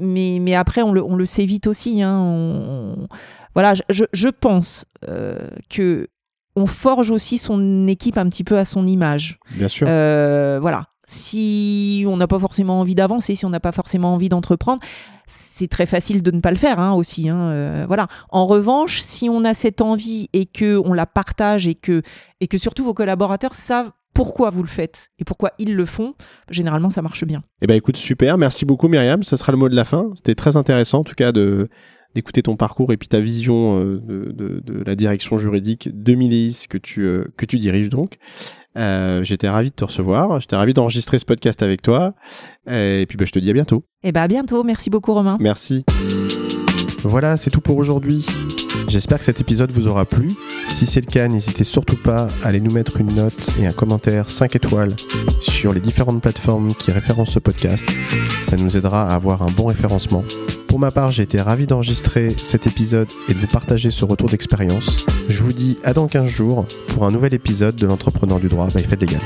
mais mais après on le on le sait vite aussi. Hein, on- on- voilà, je, pense euh, que on forge aussi son équipe un petit peu à son image. Bien sûr. Euh, voilà. Si on n'a pas forcément envie d'avancer, si on n'a pas forcément envie d'entreprendre, c'est très facile de ne pas le faire hein, aussi. hein, euh, voilà. En revanche, si on a cette envie et que on la partage et que et que surtout vos collaborateurs savent pourquoi vous le faites et pourquoi ils le font, généralement ça marche bien. Eh ben écoute, super. Merci beaucoup, Myriam. Ce sera le mot de la fin. C'était très intéressant, en tout cas, de d'écouter ton parcours et puis ta vision euh, de, de- de la direction juridique de Miléis que tu euh, que tu diriges donc. Euh, J'étais ravi de te recevoir. J'étais ravi d'enregistrer ce podcast avec toi. Et puis bah, je te dis à bientôt. Et ben à bientôt. Merci beaucoup Romain. Merci. Voilà, c'est tout pour aujourd'hui. J'espère que cet épisode vous aura plu. Si c'est le cas, n'hésitez surtout pas à aller nous mettre une note et un commentaire 5 étoiles sur les différentes plateformes qui référencent ce podcast. Ça nous aidera à avoir un bon référencement. Pour ma part, j'ai été ravi d'enregistrer cet épisode et de vous partager ce retour d'expérience. Je vous dis à dans 15 jours pour un nouvel épisode de l'entrepreneur du droit by Fed Légal.